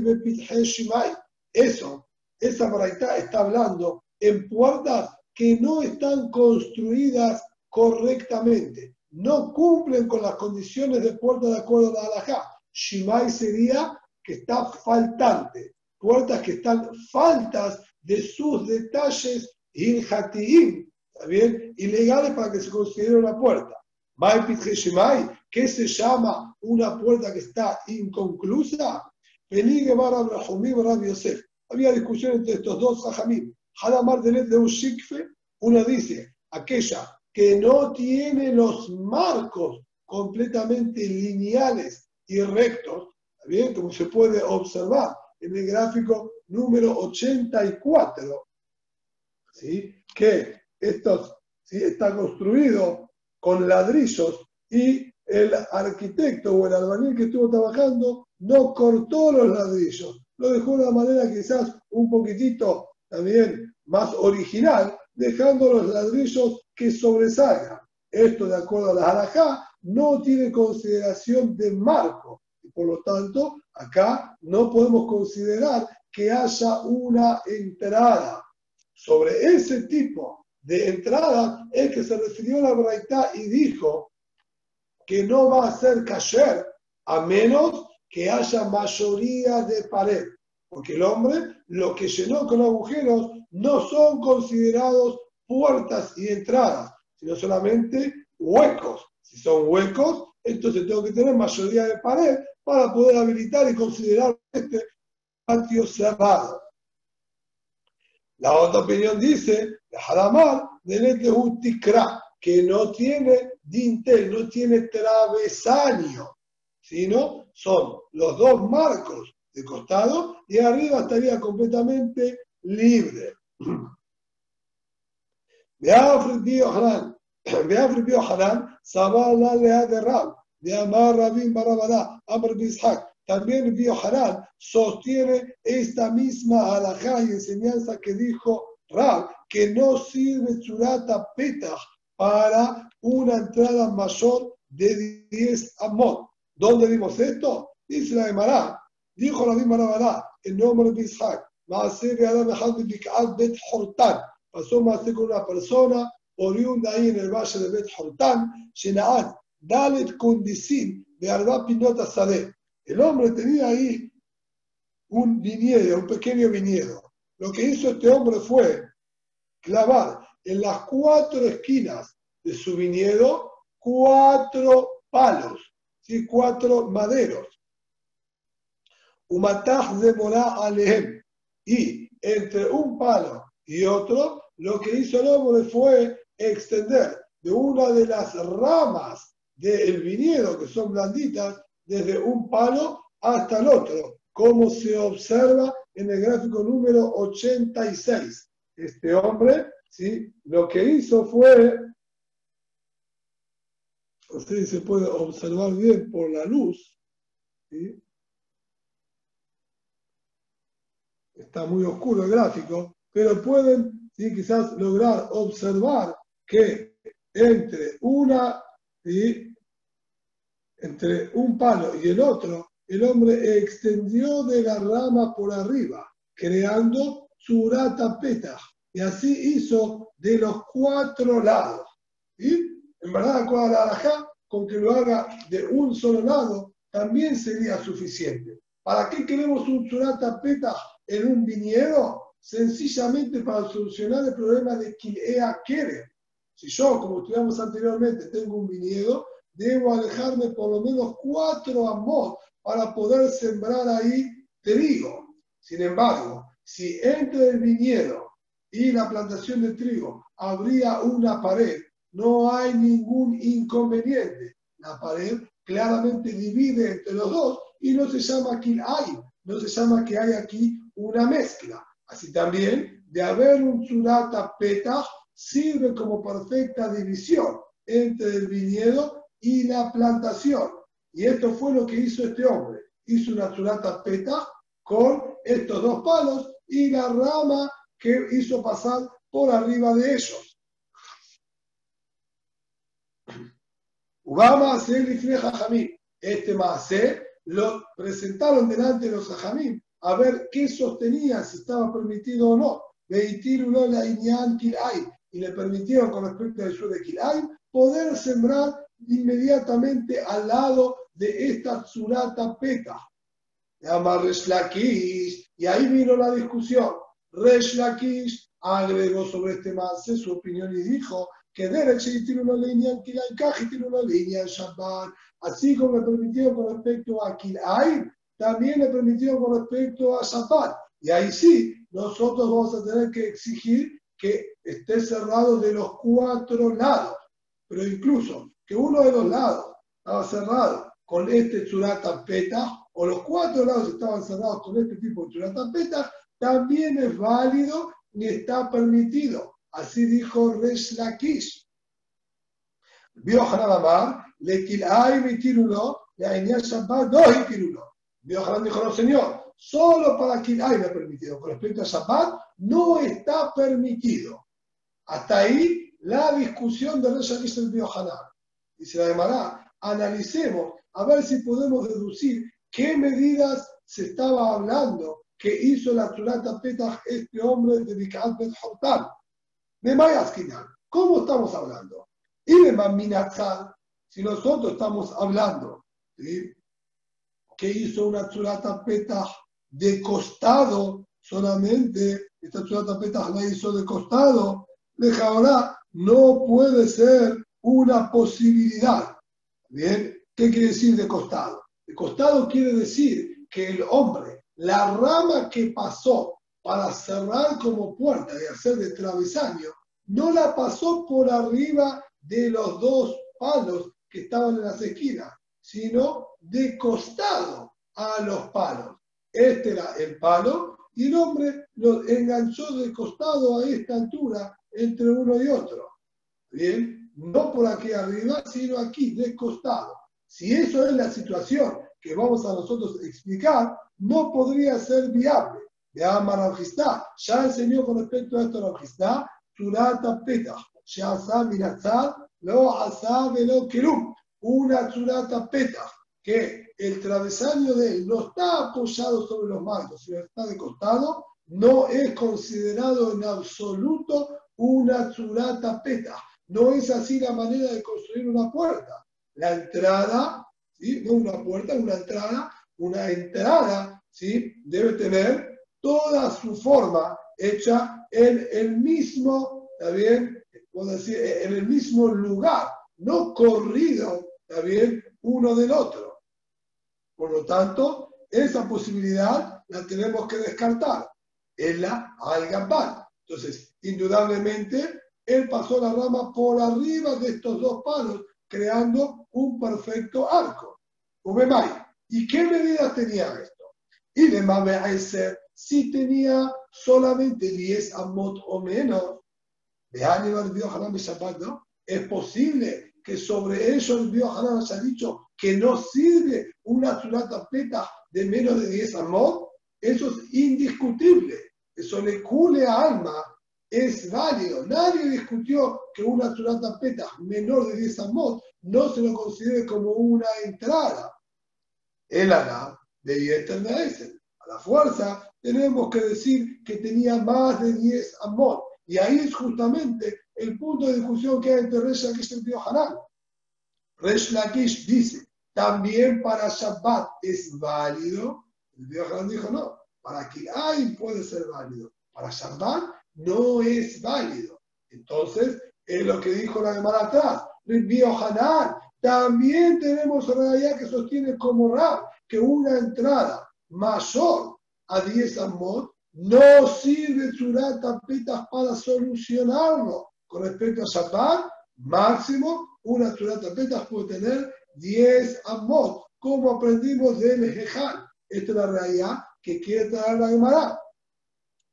Shimai. Eso, esa braita está hablando en puertas que no están construidas correctamente, no cumplen con las condiciones de puerta de acuerdo a la halajá. Shimai sería que está faltante puertas que están faltas de sus detalles ilhatiim, ¿está bien? Ilegales para que se considere una puerta. ¿Qué se llama una puerta que está inconclusa? Había discusión entre estos dos Sahamiim. Hadamar de uno dice, aquella que no tiene los marcos completamente lineales y rectos, bien? Como se puede observar en el gráfico número 84, ¿sí? que estos, ¿sí? está construido con ladrillos y el arquitecto o el albañil que estuvo trabajando no cortó los ladrillos, lo dejó de una manera quizás un poquitito también más original, dejando los ladrillos que sobresalgan. Esto, de acuerdo a la halajá, no tiene consideración de marco por lo tanto Acá no podemos considerar que haya una entrada. Sobre ese tipo de entrada es que se refirió la Braita y dijo que no va a ser kasher a menos que haya mayoría de pared. Porque el hombre lo que llenó con agujeros no son considerados puertas y entradas, sino solamente huecos. Si son huecos, entonces tengo que tener mayoría de pared para poder habilitar y considerar este patio cerrado. La otra opinión dice, Haramar, de Utikra, que no tiene dintel, no tiene travesaño, sino son los dos marcos de costado y arriba estaría completamente libre. Beafri Bio Haran, Sabala Lea de Rab, de Amar Rabin Barabadá, Amar Bishak. También Bio sostiene esta misma alajá y enseñanza que dijo Rab, que no sirve Churata Petah para una entrada mayor de 10 amot. ¿Dónde vimos esto? Dice la Gemara, dijo la misma Barabadá, en nombre de Bishak, Pasó más con una persona oriunda ahí en el valle de Bet Hortán, Shenaat Dalet Kundisin de Arba Pinota Sade. El hombre tenía ahí un viñedo, un pequeño viñedo. Lo que hizo este hombre fue clavar en las cuatro esquinas de su viñedo cuatro palos, ¿sí? cuatro maderos. De Morá Alehem. y entre un palo y otro, lo que hizo el hombre fue extender de una de las ramas del viñedo, que son blanditas, desde un palo hasta el otro, como se observa en el gráfico número 86. Este hombre, ¿sí? lo que hizo fue, usted se puede observar bien por la luz, está muy oscuro el gráfico, pero pueden ¿sí? quizás lograr observar que entre una entre un palo y el otro, el hombre extendió de la rama por arriba, creando surata peta, y así hizo de los cuatro lados. Y en verdad, con que lo haga de un solo lado, también sería suficiente. ¿Para qué queremos un surata peta en un viñedo? Sencillamente para solucionar el problema de Kilea Kere. Si yo, como estudiamos anteriormente, tengo un viñedo, debo alejarme por lo menos cuatro amos para poder sembrar ahí trigo. Sin embargo, si entre el viñedo y la plantación de trigo habría una pared, no hay ningún inconveniente. La pared claramente divide entre los dos y no se llama hay, no se llama que hay aquí una mezcla. Así también, de haber un surata petah, sirve como perfecta división entre el viñedo y la plantación. Y esto fue lo que hizo este hombre. Hizo una surata petah con estos dos palos y la rama que hizo pasar por arriba de ellos. Ubama Jajamim. Este Maase lo presentaron delante de los Jajamim a ver qué sostenía, si estaba permitido o no. Y le permitieron con respecto al sur de Kilay poder sembrar inmediatamente al lado de esta Tsurata Peta. Llama Resh y ahí vino la discusión. Resh Lakish agregó sobre este Maase su opinión y dijo que Derech tiene una línea en Kilay, tiene una línea en Shabbat, así como le permitió con respecto a Kilay, también le permitió con respecto a Shabbat. Y ahí sí, nosotros vamos a tener que exigir que esté cerrado de los cuatro lados. Pero incluso que uno de los lados estaba cerrado con este Peta, o los cuatro lados estaban cerrados con este tipo de Peta, también es válido ni está permitido. Así dijo Resh Lakish. Vio Hanamar, le kilai mi tirulo, le añade Shabbat, dos y tirulo. Vio dijo, no señor, solo para kilai me ha permitido. Con respecto a Shabbat, no está permitido. Hasta ahí la discusión de Resh Lakish del Vio. Dice la Gemara, analicemos a ver si podemos deducir qué medidas se estaba hablando que hizo la Turata Petach este hombre de Bikat Bet de Mayaskinan. ¿Cómo estamos hablando? Y de Maminatzal, si nosotros estamos hablando que hizo una Tzurata Petah de costado solamente, esta Tzurata Petah la hizo de costado, deja ahora, no puede ser una posibilidad. ¿Bien? ¿Qué quiere decir de costado? De costado quiere decir que el hombre, la rama que pasó para cerrar como puerta y hacer de travesaño, no la pasó por arriba de los dos palos que estaban en las esquinas, sino de costado a los palos. Este era el palo y el hombre lo enganchó de costado a esta altura entre uno y otro. Bien, no por aquí arriba, sino aquí de costado. Si eso es la situación que vamos a nosotros explicar, no podría ser viable de Amar Ya enseñó con respecto a esto Rajistá, Turata Petah. Ya sabe lo asabe lo Kerum. Una Turata Petah, que el travesaño de él no está apoyado sobre los marcos, sino está de costado, no es considerado en absoluto una Turata Petah. No es así la manera de construir una puerta. La entrada, ¿sí? no una puerta, una entrada, una entrada ¿sí? debe tener toda su forma hecha en el mismo, ¿está bien? Decir, en el mismo lugar, no corrido, ¿está bien? Uno del otro. Por lo tanto, esa posibilidad la tenemos que descartar. la al Gambal. Entonces, indudablemente, él pasó la rama por arriba de estos dos palos, creando un perfecto arco. ¿Y qué medidas tenía esto? Y de Mame ser si tenía solamente 10 amot o menos, de Aníbal Shabbat, ¿no? Es posible que sobre eso el Haram se ha dicho que no sirve una surata peta de menos de 10 amot. Eso es indiscutible. Eso le cule a alma. Es válido. Nadie discutió que una surata peta menor de 10 amot no se lo considere como una entrada. El Ana de Yeter A la fuerza tenemos que decir que tenía más de 10 amot. Y ahí es justamente el punto de discusión que hay entre Resh Lakish y el tío Hanan. Resh dice, también para Shabbat es válido. El tío Hanan dijo, no, para hay puede ser válido. Para Shabbat no es válido. Entonces, es lo que dijo la demanda atrás. Tío Hanan, también tenemos realidad que sostiene como Rab que una entrada mayor a 10 amot no sirve surata petas para solucionarlo. Con respecto a Shabbat, máximo, una surata petas puede tener 10 amot, como aprendimos del Jejal. Esta es la realidad que quiere traer la Gemara.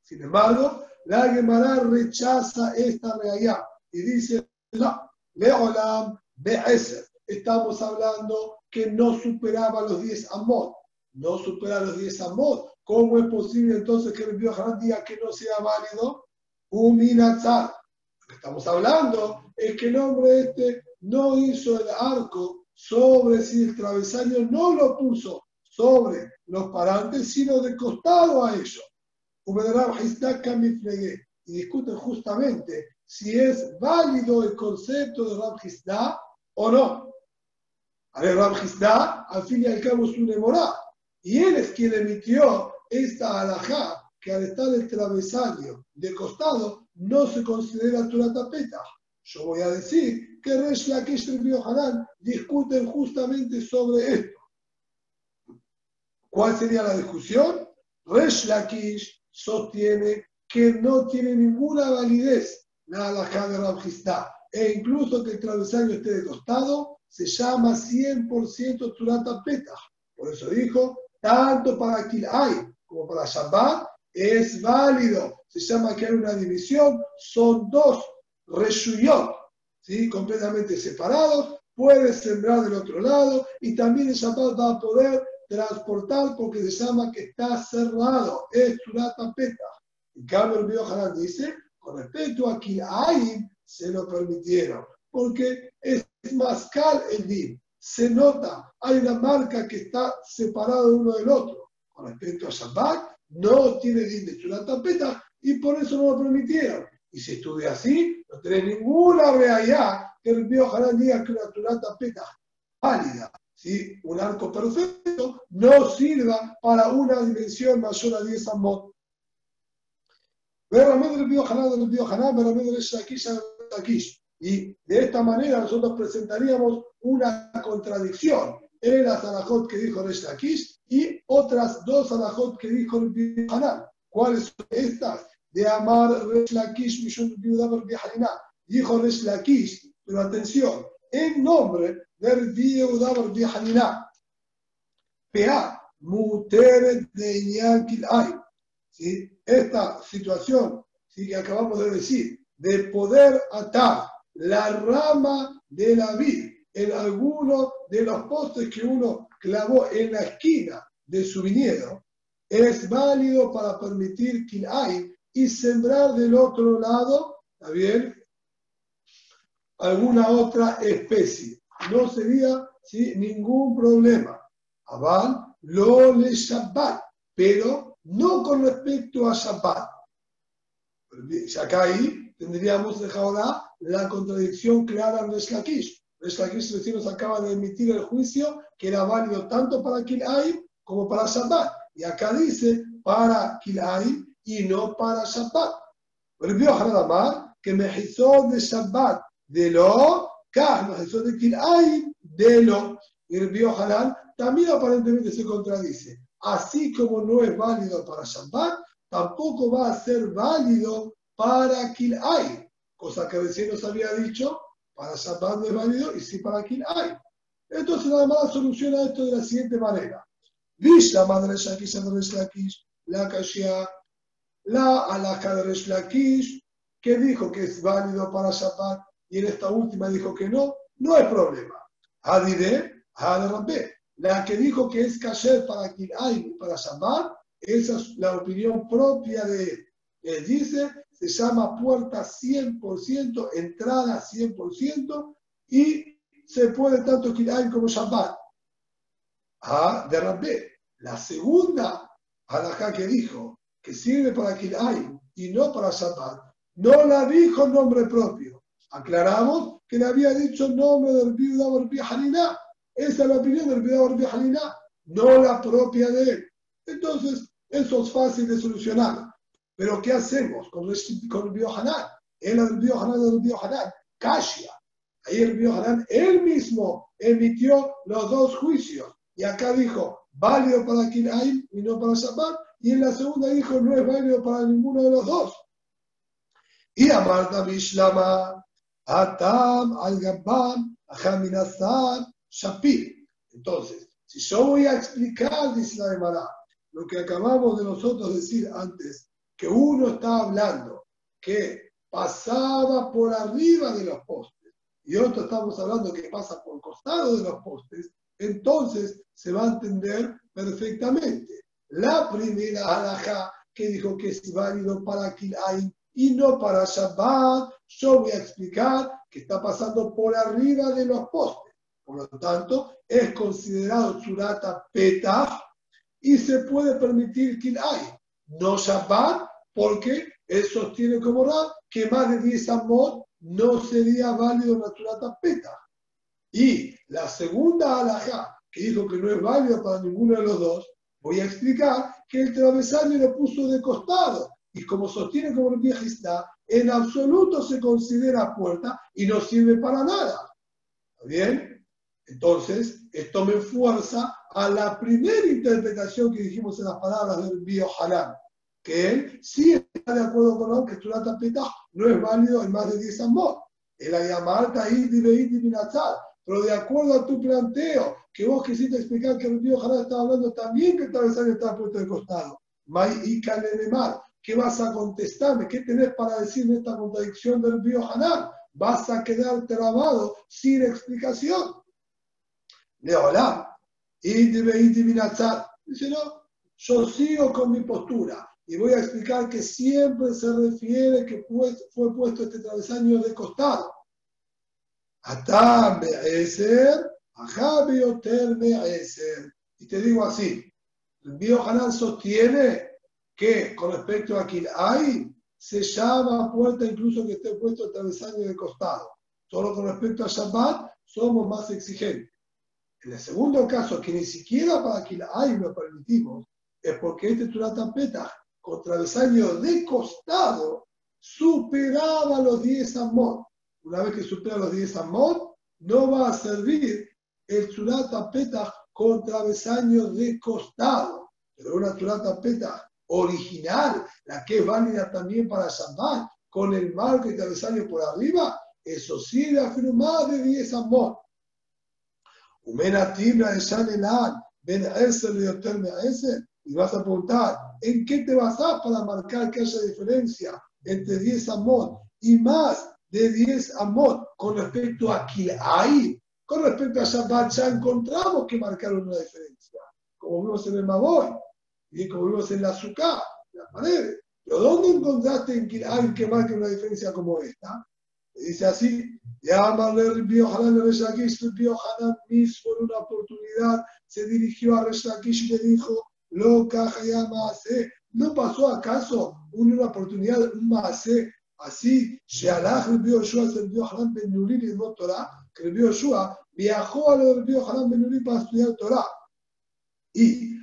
Sin embargo, la Gemara rechaza esta realidad y dice, no, Leolam Be'eser. Estamos hablando que no superaba los 10 amot. No supera los 10 amot. ¿Cómo es posible entonces que el Hanan diga que no sea válido? Un minatzar. Lo que estamos hablando es que el hombre este no hizo el arco sobre si el travesaño no lo puso sobre los parantes, sino de costado a ellos. Y discuten justamente si es válido el concepto de Rab o no. A ver, Rab al fin y al cabo es un emorá. Y él es quien emitió esta alajá, que al estar el travesaño de costado no se considera tapeta. Yo voy a decir que Resh Lakish y Hanan discuten justamente sobre esto. ¿Cuál sería la discusión? Resh Lakish sostiene que no tiene ninguna validez la alajá de Rabjistá, e incluso que el travesaño esté de costado, se llama 100% Turata Peta. Por eso dijo, tanto para hay como para Shabbat, es válido. Se llama que hay una división, son dos reshuyot, ¿sí? completamente separados, puede sembrar del otro lado y también el Shabbat va a poder transportar porque se llama que está cerrado, es una tapeta. Y cambio el dice, con respecto a hay se lo permitieron, porque es más cal el din. Se nota, hay una marca que está separada uno del otro. Con respecto a Shabbat, no tiene din de una tapeta y por eso no lo permitieron. Y si estudia así, no tenés ninguna realidad que el Pío diga que una turata peta válida, ¿sí? un arco perfecto, no sirva para una dimensión mayor a 10 amot. Y de esta manera nosotros presentaríamos una contradicción en la Zanajot que dijo Resh y otras dos Zanajot que dijo el Hanan. ¿Cuáles son estas? De amar Resh Lakish Mishun Dijo Resh pero atención, en nombre Rabbi Udabar Haniná. Pea, Muteret de Yankil Ay. Esta situación ¿sí? que acabamos de decir, de poder atar la rama de la vid en alguno de los postes que uno clavó en la esquina de su viñedo, es válido para permitir hay y sembrar del otro lado, ¿está bien? Alguna otra especie. No sería ningún problema. Abal lo le Shabbat, pero no con respecto a Shabbat. Acá ahí tendríamos ahora la contradicción clara en Resh Resh recién nos acaba de emitir el juicio que era válido tanto para Kil'aim como para Shabbat. Y acá dice para Kil'aim y no para Shabbat. Volvió a Amar que me hizo de Shabbat de lo, me hizo de Kil'aim de lo. Y el Hanan también aparentemente se contradice. Así como no es válido para Shabbat, tampoco va a ser válido para Kilay, cosa que recién nos había dicho, para Shabbat no es válido y sí para Kilay. Entonces, nada más soluciona esto de la siguiente manera. Vista madre Shakish Lakish, la Kashia, la Resh Lakish, que dijo que es válido para Shabbat y en esta última dijo que no, no hay problema. Adide, Rabbe. La que dijo que es kasher para Kilay y para Shabbat, esa es la opinión propia de él. Él dice, se llama puerta 100%, entrada 100%, y se puede tanto Kilay como Shabbat. Ah, de. La segunda halajá que dijo que sirve para Kilay y no para Shabbat, no la dijo en nombre propio. Aclaramos que le había dicho nombre del viuda Barbi Esa es la opinión del viuda Barbi no la propia de él. Entonces, eso es fácil de solucionar. Pero ¿qué hacemos con el, con el Biohanan? Él el Biohanan del Biohanan, Kashia. Ahí el Biohanan, él mismo emitió los dos juicios. Y acá dijo, válido para Kinaim y no para Shabbat. Y en la segunda dijo, no es válido para ninguno de los dos. Y Amarta Bishlama, Atam, Al-Gabbam, Ajaminazar, Shapir. Entonces, si yo voy a explicar, dice la Gemara, lo que acabamos de nosotros decir antes, que uno está hablando que pasaba por arriba de los postes y otro estamos hablando que pasa por el costado de los postes, entonces se va a entender perfectamente. La primera alhaja que dijo que es válido para Kilaim y no para Shabbat, yo voy a explicar que está pasando por arriba de los postes. Por lo tanto, es considerado surata petah y se puede permitir Kilay, no Shabbat, porque él sostiene como Rab que más de 10 amot no sería válido en la surata petah. Y la segunda alhaja, que dijo que no es válido para ninguno de los dos, voy a explicar que el travesaño lo puso de costado y como sostiene como el está, en absoluto se considera puerta y no sirve para nada. ¿Está bien? Entonces, esto me fuerza a la primera interpretación que dijimos en las palabras del Bio que él sí está de acuerdo con que tu tapeta no es válido en más de 10 amor. El Ayamarta pero de acuerdo a tu planteo, que vos quisiste explicar que el Bio Halal estaba hablando también que el travesaño estaba puesto de costado. Mai y mar ¿Qué vas a contestarme? ¿Qué tenés para decirme esta contradicción del biohanal? Vas a quedar trabado sin explicación. De hola. Y Dice, no, yo sigo con mi postura y voy a explicar que siempre se refiere que fue, puesto este travesaño de costado. Atam Be'eser, Ajá Bioter Be'eser. Y te digo así, el biohanal sostiene que con respecto a hay se llama puerta incluso que esté puesto el travesaño de costado. Solo con respecto a Shabbat somos más exigentes. En el segundo caso, que ni siquiera para hay lo permitimos, es porque este Turatapeta con travesaño de costado superaba los 10 amot. Una vez que supera los 10 amot, no va a servir el Turatapeta con travesaño de costado. Pero una Turatapeta original, la que es válida también para Shabbat, con el marco y travesaño por arriba, eso sí le afirma más de 10 amot. Umena tibra de Shanelan, ven ese le a ese, y vas a preguntar, ¿en qué te basas para marcar que haya diferencia entre 10 amot y más de 10 amot con respecto a hay? Con respecto a Shabbat ya encontramos que marcar una diferencia, como vimos en el Maboy y como vimos en la azúcar, en las paredes. Pero ¿dónde encontraste en alguien que marque una diferencia como esta? Dice así, llámale el Hanan Resh Lakish, el Hanan mismo en una oportunidad se dirigió a Resh y le dijo, loca hace ¿no pasó acaso una oportunidad, un maase así, Shealach el Bioshua es el Hanan Ben y no Torah, que el Bioshua viajó a lo del Hanan Ben Nuri para estudiar Torah. Y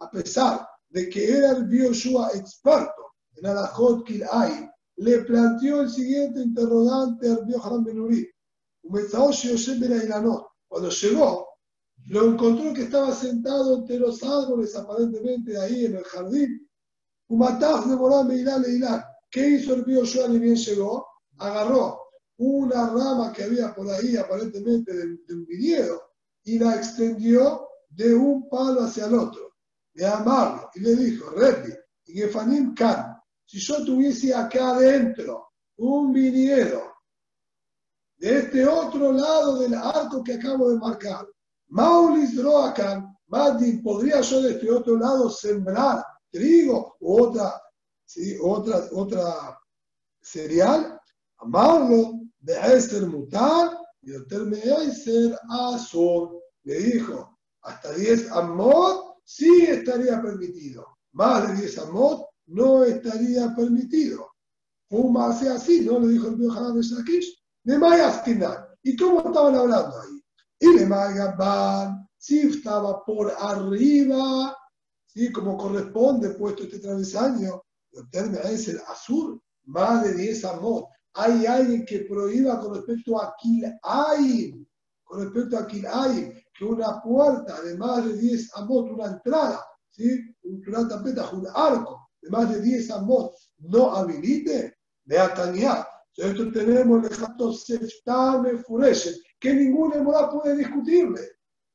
a pesar de que era el Bioshua experto en Alajot Kilai, le planteó el siguiente interrogante al Bioharam Benuri. Cuando llegó, lo encontró que estaba sentado entre los árboles, aparentemente ahí en el jardín. De ¿Qué hizo el Joan y bien llegó? Agarró una rama que había por ahí, aparentemente de, un viñedo, y la extendió de un palo hacia el otro, de amarlo, y le dijo, Repi, y Gefanim Khan, si yo tuviese acá adentro un viñedo, de este otro lado del arco que acabo de marcar, Maulis Roakan, Madin, ¿podría yo de este otro lado sembrar trigo u otra, ¿sí? otra, otra cereal? Amarlo de ser mutar y el ser azul. Le dijo, hasta 10 amot sí estaría permitido. Más de 10 amot no estaría permitido. Fuma hace así, ¿no? Le dijo el viejo Hanan de Shakish. De ¿Y cómo estaban hablando ahí? Y le Van, si estaba por arriba, ¿sí? como corresponde, puesto este travesaño, el término es el azul, más de 10 amot hay alguien que prohíba con respecto a Kilaim, con respecto a Kilaim, que una puerta de más de 10 amot, una entrada, ¿sí? una tapeta, un arco de más de 10 amot no habilite, de Atania. Entonces tenemos el jato Seftame Fureshen, que ninguna emora puede discutirle.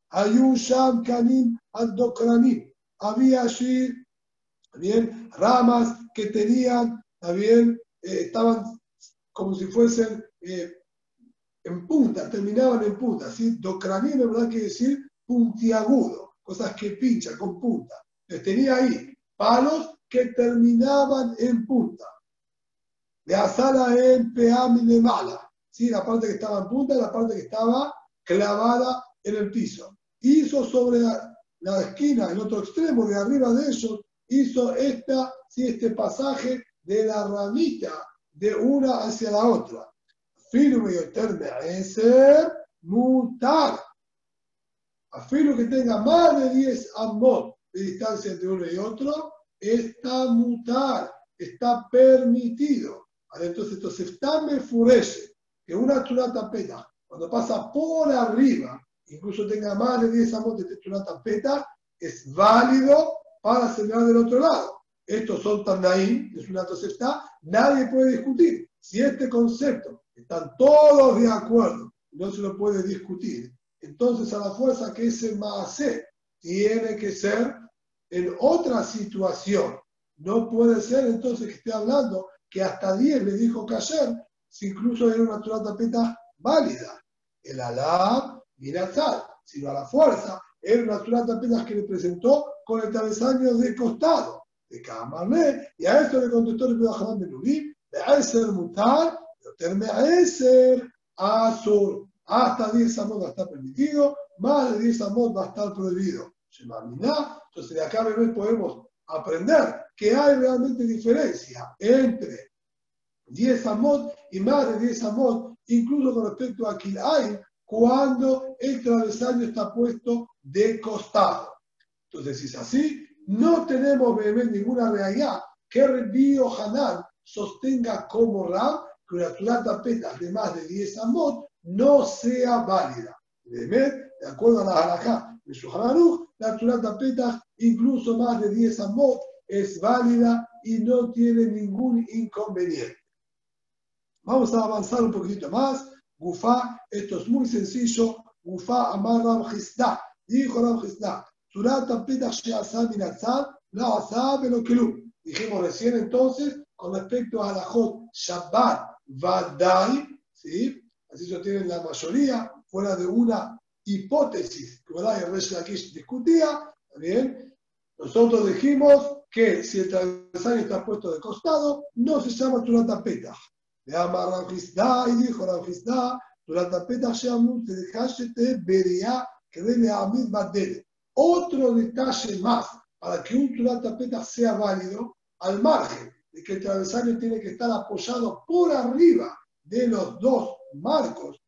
Kanim Adokranim. Había allí, bien, ramas que tenían, también eh, estaban como si fuesen eh, en punta, terminaban en punta. ¿sí? Docranín en verdad quiere decir puntiagudo, cosas que pinchan con punta. tenía ahí palos que terminaban en punta. De asala en peamine mala. ¿sí? La parte que estaba en punta la parte que estaba clavada en el piso. Hizo sobre la, esquina, el otro extremo, de arriba de ellos, hizo esta, ¿sí? este pasaje de la ramita de una hacia la otra. Afirme y ser mutar. Afirmo que tenga más de 10 amot de distancia entre uno y otro, está mutar, está permitido. Entonces, esto se está me enfurece que una chulata peta, cuando pasa por arriba, incluso tenga más de 10 amot de chulata peta, es válido para sembrar del otro lado estos son Tanaim, es una está, nadie puede discutir. Si este concepto están todos de acuerdo, no se lo puede discutir, entonces a la fuerza que ese Maase tiene que ser en otra situación. No puede ser entonces que esté hablando que hasta 10 le dijo ayer, si incluso era una tapeta válida. El Alá, tal, sino a la fuerza, era una tapeta que le presentó con el travesaño de costado de Kamarle, y a esto le contestó el Pedro de Nuri, de ser Mutar, de ser Azur. Hasta 10 amot va a estar permitido, más de 10 amot va a estar prohibido. Entonces de acá podemos aprender que hay realmente diferencia entre 10 amot y más de 10 amot, incluso con respecto a Kilay, cuando el travesaño está puesto de costado. Entonces, si es así, no tenemos ninguna realidad que Rebio Hanan sostenga como Rab que una plata peta de más de 10 amot no sea válida. De acuerdo a la halajá de su la plata peta incluso más de 10 amot es válida y no tiene ningún inconveniente. Vamos a avanzar un poquito más. Gufa, esto es muy sencillo. Gufa amar Ram Dijo Ram Dijimos recién entonces, con respecto a la Jot Shabbat Vadai, ¿sí? así se tiene la mayoría, fuera de una hipótesis que Vadai Resh discutía, bien, nosotros dijimos que si el travesaño está puesto de costado, no se llama Turata Petah. Le ama Ramjizda y dijo Ramjizda, Turata Petah Shamu, te dejaste Beria, que debe a Amid Badele. Otro detalle más para que un Turat sea válido, al margen de que el travesaño tiene que estar apoyado por arriba de los dos marcos,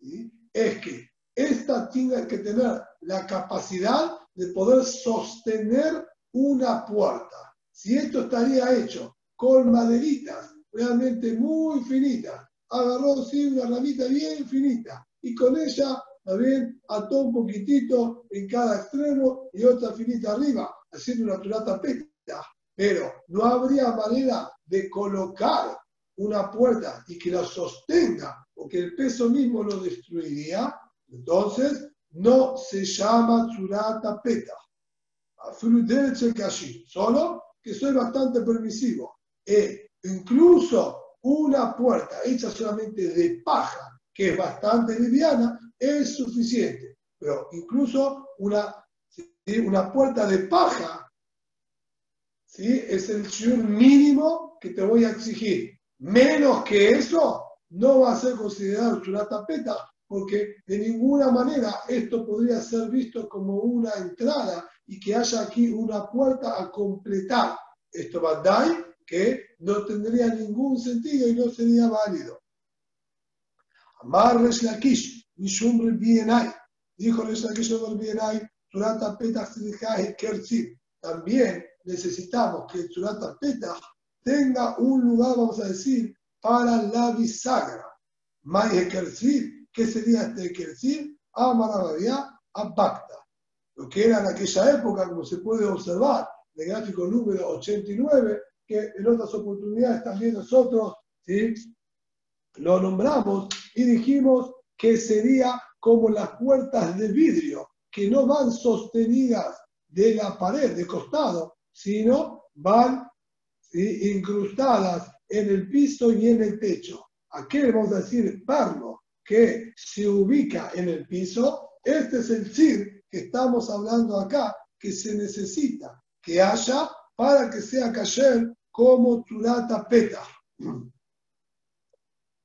es que esta tiene que tener la capacidad de poder sostener una puerta. Si esto estaría hecho con maderitas realmente muy finitas, agarró sí, una ramita bien finita y con ella también ató un poquitito en cada extremo y otra finita arriba, haciendo una turata peta. Pero no habría manera de colocar una puerta y que la sostenga o que el peso mismo lo destruiría, entonces no se llama turata peta. Solo que soy bastante permisivo. E incluso una puerta hecha solamente de paja, que es bastante liviana, es suficiente. Pero incluso una, una puerta de paja ¿sí? es el mínimo que te voy a exigir. Menos que eso, no va a ser considerado una tapeta, porque de ninguna manera esto podría ser visto como una entrada y que haya aquí una puerta a completar. Esto va que no tendría ningún sentido y no sería válido. Amar Resh Lakish, Mishum Bienai, dijo Lakish Bienai, Surata Petach Kerzib. También necesitamos que el Surata Petach tenga un lugar, vamos a decir, para la bisagra. Mai Kerzib, ¿qué sería este Kerzib? Amarabadía, Abakta. Lo que era en aquella época, como se puede observar, el gráfico número 89, que en otras oportunidades también nosotros ¿sí? lo nombramos y dijimos que sería como las puertas de vidrio, que no van sostenidas de la pared, de costado, sino van incrustadas en el piso y en el techo. Aquí vamos a decir perno que se ubica en el piso. Este es el CIR que estamos hablando acá, que se necesita que haya para que sea cayer como Turata Peta.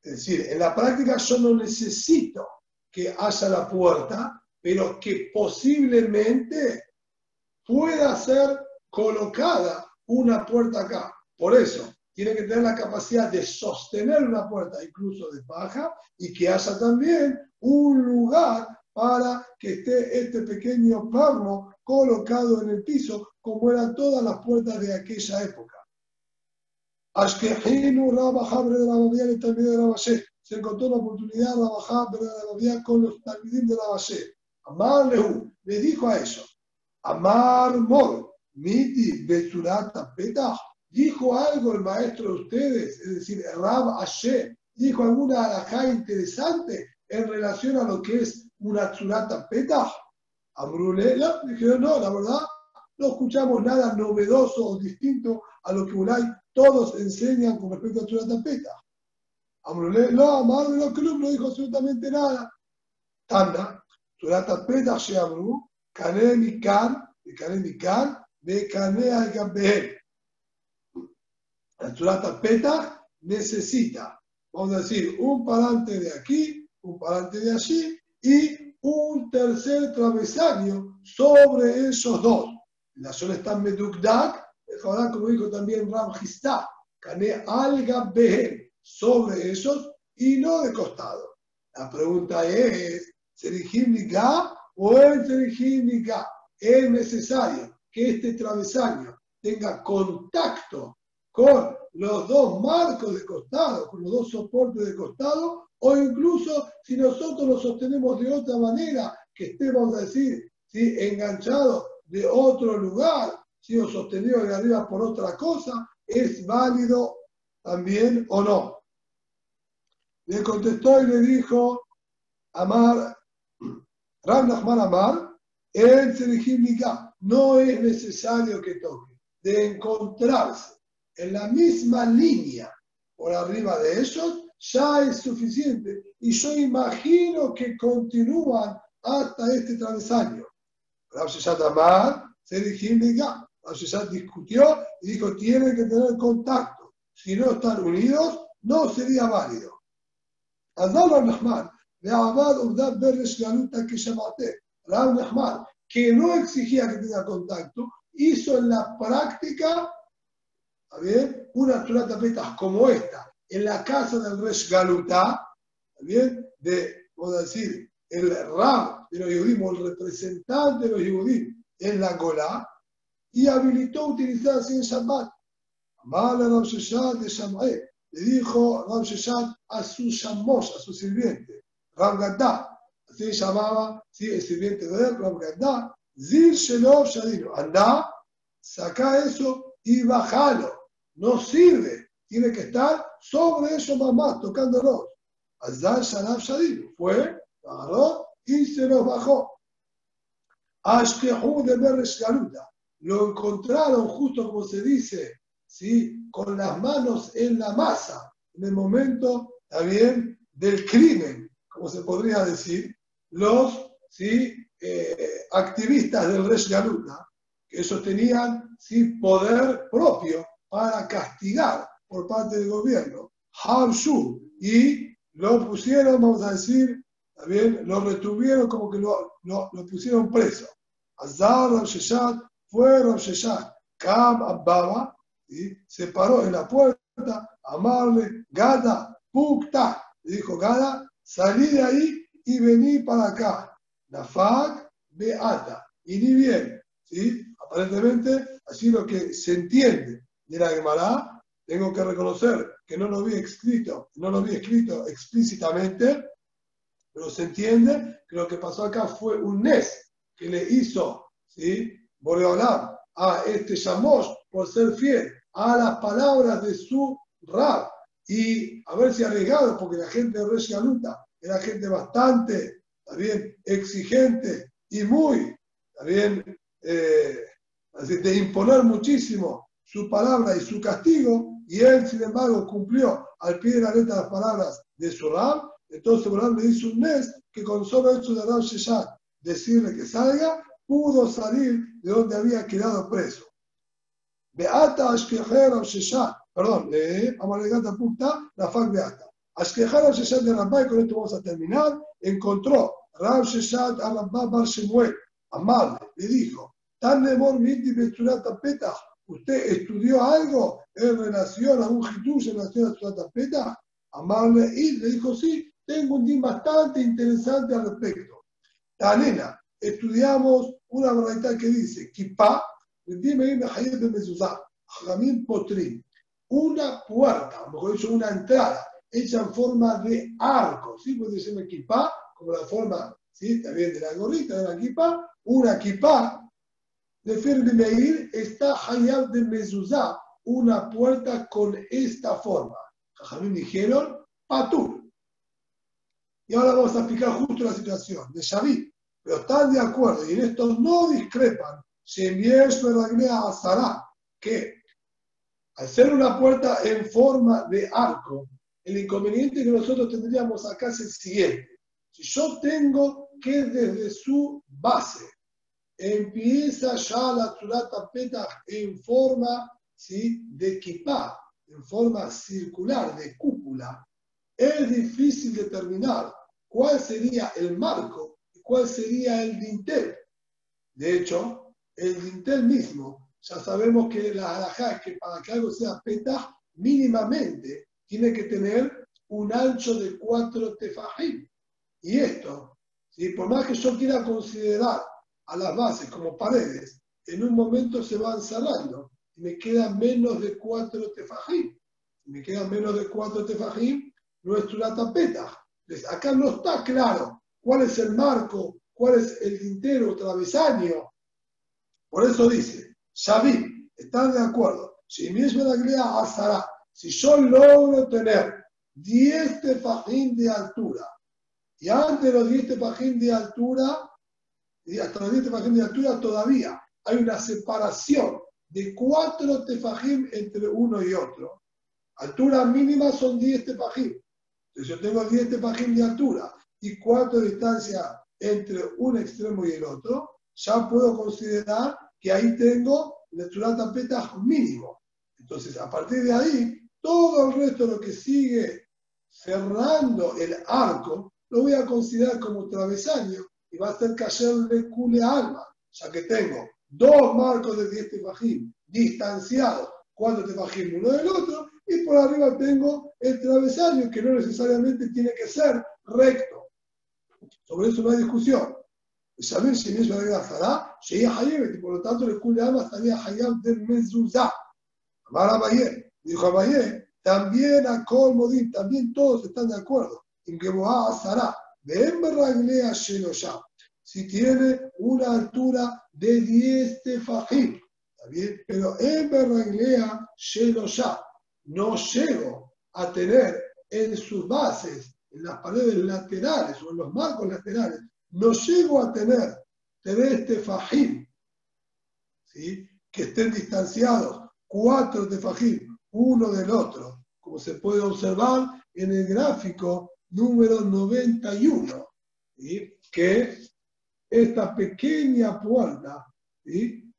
Es decir, en la práctica yo no necesito que haya la puerta, pero que posiblemente pueda ser colocada una puerta acá. Por eso, tiene que tener la capacidad de sostener una puerta, incluso de paja, y que haya también un lugar para que esté este pequeño perno colocado en el piso, como eran todas las puertas de aquella época. Ashkehinu Rabajabre de la Babia y el de la Valle. Se encontró una oportunidad de la Babia con los talmidim de la Valle. Amar Lehu le dijo a ellos, Amar Mor, Miti Besurata Petah, dijo algo el maestro de ustedes, es decir, Rab Ashe, dijo alguna alajá interesante en relación a lo que es una Tsurata Petah. Amrule, dijeron, no, la verdad, no escuchamos nada novedoso o distinto a lo que Ulay todos enseñan con respecto a Tsurata Petah. Amrule, no, Amar de los clubes no dijo absolutamente nada. Tanda, Tsurata Petah Sheamru, Kane Mikan, de Kane Mikan, de Kane al La Tsurata Petah necesita, vamos a decir, un parante de aquí, un parante de allí y un tercer travesaño sobre esos dos. La zona está en Como dijo también Ram Histá, Kane Alga Behem, sobre esos y no de costado. La pregunta es, ¿Serigim Niga o el Serigim Niga? Es necesario que este travesaño tenga contacto con los dos marcos de costado, con los dos soportes de costado, o incluso si nosotros lo sostenemos de otra manera, que estemos, a decir, ¿sí? enganchados de otro lugar, si o sostenido de arriba por otra cosa, ¿es válido también o no? Le contestó y le dijo, Amar, Ram Nachman Amar, el no es necesario que toque, de encontrarse en la misma línea por arriba de ellos, ya es suficiente. Y yo imagino que continúan hasta este travesaño. Rav Amar se Rav discutió y dijo, tienen que tener contacto. Si no están unidos, no sería válido. Adal Rahman, de Abad Ubdad Beresh Galuta que Rahman, que no exigía que tenga contacto, hizo en la práctica bien? una Torah como esta, en la casa del Resh Galutá, bien? de, vamos decir, el Rab de los Yehudim, el representante de los Yehudim en la Golá, y habilitó utilizar así en Shabbat. Amala Rab Sheshat de Shamay, le dijo Rab Sheshat a su Shamos, a su sirviente, Rab Gadá, Así llamaba ¿sí? el sirviente de él, Rabgadá, Zir Shelov Shadino. Anda, saca eso y bajalo. No sirve. Tiene que estar sobre ellos mamás, tocándolos. Azar Shalab Shadino. Fue, agarró y se los bajó. Ashkehu de Beresh Galuta. Lo encontraron justo como se dice, ¿sí? con las manos en la masa, en el momento también del crimen, como se podría decir, los ¿sí? Eh, activistas del Resh Galuta, que ellos tenían ¿sí? poder propio para castigar por parte del gobierno, Habshu, y lo pusieron, vamos a decir, también lo retuvieron como que lo, lo, pusieron preso. Azar Sheshat fue Sheshat, Kam Ababa, y se paró en la puerta, amarle, Gada, Pukta, dijo Gada, salí de ahí y vení para acá. Nafak Beata. Y ni bien, ¿sí? Aparentemente, así lo que se entiende de la Gemara, tengo que reconocer que no lo vi escrito, no lo vi escrito explícitamente, pero se entiende que lo que pasó acá fue un Nes que le hizo, ¿sí? Boreolam a este Shamos por ser fiel a las palabras de su Rab. Y si arriesgado, porque la gente de Resh era gente bastante, también exigente y muy, también eh, de imponer muchísimo su palabra y su castigo, y él, sin embargo, cumplió al pie de la letra las palabras de su Rab, entonces Rab le hizo un mes que con solo hecho de Rab Sheshat decirle que salga, pudo salir de donde había quedado preso. Beata Ashkeher Sheshat, perdón, eh, Amalegata Punta, la Fak Beata. Ashkeher Sheshat de Rabba, y con esto vamos a terminar, encontró Rab a Rabba Bar Shemuel, Amarle, le dijo, Tan Nemor Miti Petah, ¿usted estudió algo en relación a un Hitush en relación a Surata Petah? Amarle, y le dijo, sí, tengo un día bastante interesante al respecto. Tanena, estudiamos una verdad que dice, Kippah, una puerta, mejor dicho, una entrada hecha en forma de arco, ¿sí? Puede decirme equipa, como la forma, ¿sí? También de la gorrita de la equipa, una equipa de Fermi está Hayab de Mezuzá, una puerta con esta forma. Jajamín dijeron, Patur. Y ahora vamos a explicar justo la situación de Shavit, pero están de acuerdo y en esto no discrepan a Azara, que al ser una puerta en forma de arco, el inconveniente que nosotros tendríamos acá es el siguiente. Si yo tengo que desde su base empieza ya la Tzurata Petach en forma ¿sí? de equipar, en forma circular, de cúpula, es difícil determinar cuál sería el marco cuál sería el dintel. De hecho, el dintel mismo, ya sabemos que la halajá es que para que algo sea peta, mínimamente tiene que tener un ancho de cuatro tefajim. Y esto, si por más que yo quiera considerar a las bases como paredes, en un momento se van cerrando y me quedan menos de cuatro tefajim. Si me quedan menos de cuatro tefajim, no es una tapeta. acá no está claro cuál es el marco, cuál es el tintero travesaño por eso dice, Shabim, ¿están de acuerdo? Si mismo la Azara, si yo logro tener 10 tefajín de altura, y antes de los 10 tefajín de altura, y hasta los 10 tefajín de altura todavía hay una separación de 4 tefajín entre uno y otro. Altura mínima son 10 tefajín. Entonces yo tengo 10 tefajín de altura y 4 de distancia entre un extremo y el otro, ya puedo considerar que ahí tengo el Petah mínimo. Entonces, a partir de ahí, todo el resto de lo que sigue cerrando el arco, lo voy a considerar como travesaño y va a ser de cule alma, ya que tengo dos marcos de 10 tefajim distanciados, cuatro tefajim uno del otro, y por arriba tengo el travesaño que no necesariamente tiene que ser recto. Sobre eso no hay discusión saber si es verdad Fará, sería Hayeb, y por lo tanto el Kulama estaría Hayab de Mezuzá. Amar Abaye, dijo Abaye, también a Colmodín, también todos están de acuerdo en que Boá Sará, Si tiene una altura de 10 tefajim, ¿está bien? Pero en Berraglea ya no llego a tener en sus bases, en las paredes laterales o en los marcos laterales, no llego a tener tres tefajim, ¿sí? que estén distanciados, cuatro tefajim, uno del otro, como se puede observar en el gráfico número 91, que esta pequeña puerta,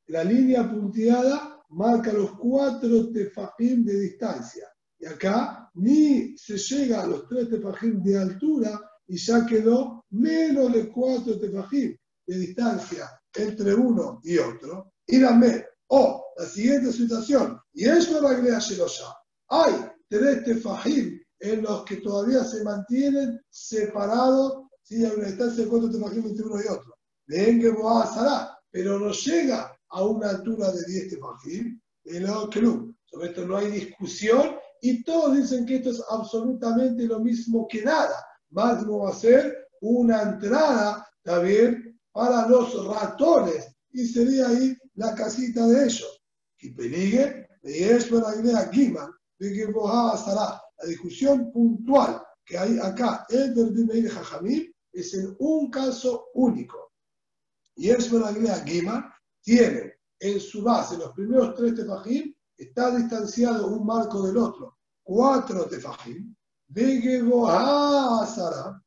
la línea punteada marca los cuatro tefajim de distancia. Y acá ni se llega a los tres tefajim de altura y ya quedó menos de cuatro tefajim de distancia entre uno y otro. Y dame, o la siguiente situación, y eso es la ya. Hay tres tefajim en los que todavía se mantienen separados, si hay una distancia de cuatro tefajim entre uno y otro. Ven que a pero no llega a una altura de 10 tefajim, el club. Sobre esto no hay discusión y todos dicen que esto es absolutamente lo mismo que nada. Más no va a ser una entrada, también para los ratones. Y sería ahí la casita de ellos. Y peligue, de eso la idea Guiman, de que. La discusión puntual que hay acá entre de Jajamil es en un caso único. Y eso la idea Guiman tiene en su base los primeros tres tefajim está distanciado un marco del otro, cuatro tefajim, Sara,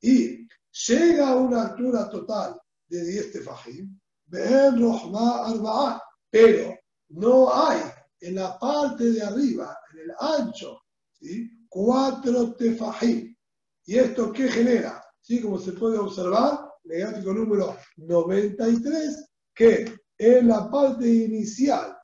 y llega a una altura total de 10 tefajim, pero no hay en la parte de arriba, en el ancho, ¿sí? cuatro tefajim. ¿Y esto qué genera? ¿Sí? Como se puede observar, en el gráfico número 93, que en la parte inicial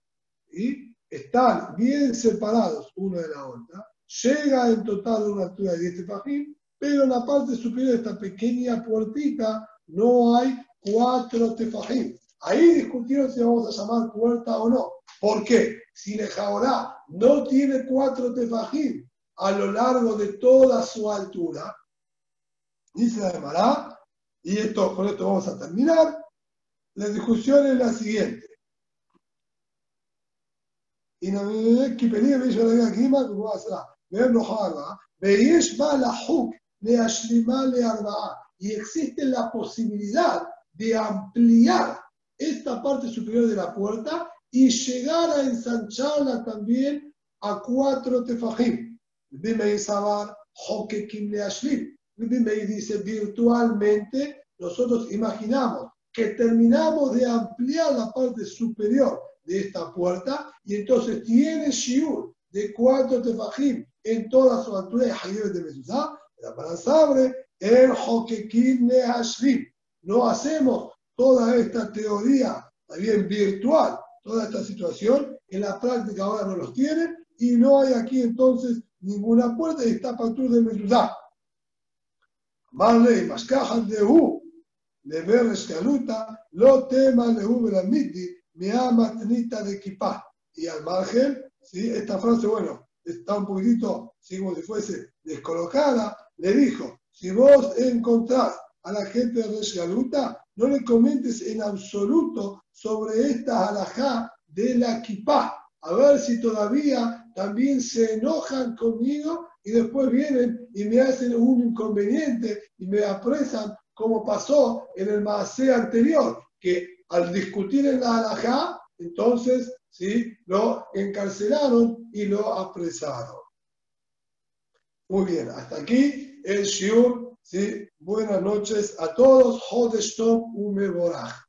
¿sí? Están bien separados uno de la otra, llega en total a una altura de 10 tefajim, pero en la parte superior de esta pequeña puertita no hay cuatro tefajim. Ahí discutieron si vamos a llamar puerta o no. ¿Por qué? Si Nejaorá no tiene cuatro tefajim a lo largo de toda su altura, dice la Mará, y esto, con esto vamos a terminar, la discusión es la siguiente. Y no me que pedir me dijo la guima, como va a ser, ver no harba, veis va la huk le ashlima le arba, y existe la posibilidad de ampliar esta parte superior de la puerta y llegar a ensancharla también a cuatro tefajim. Bimei Sabar, Hokekim Leashlim. Bimei dice virtualmente, nosotros imaginamos que terminamos de ampliar la parte superior de esta puerta y entonces tiene Shiur de cuatro tefajim en toda su altura de de Mesuzá, la sabre el Hokekim Leashlim. No hacemos toda esta teoría, también virtual, toda esta situación, en la práctica ahora no los tienen y no hay aquí entonces ninguna puerta está Patur de Mezuzá. Marley, cajas de U, de escaluta, lo tema le U la miti, me ama tenita de equipar. Y al margen, ¿sí? esta frase, bueno, está un poquitito, como si fuese descolocada, le dijo, si vos encontrás a la gente de Resgaluta, no le comentes en absoluto sobre esta alajá de la kipá, a ver si todavía también se enojan conmigo y después vienen y me hacen un inconveniente y me apresan como pasó en el Maasé anterior, que al discutir en la alajá, entonces ¿sí? lo encarcelaron y lo apresaron. Muy bien, hasta aquí el Shiur ¿sí? Buenas noches a todos. Hodestom Umeborach.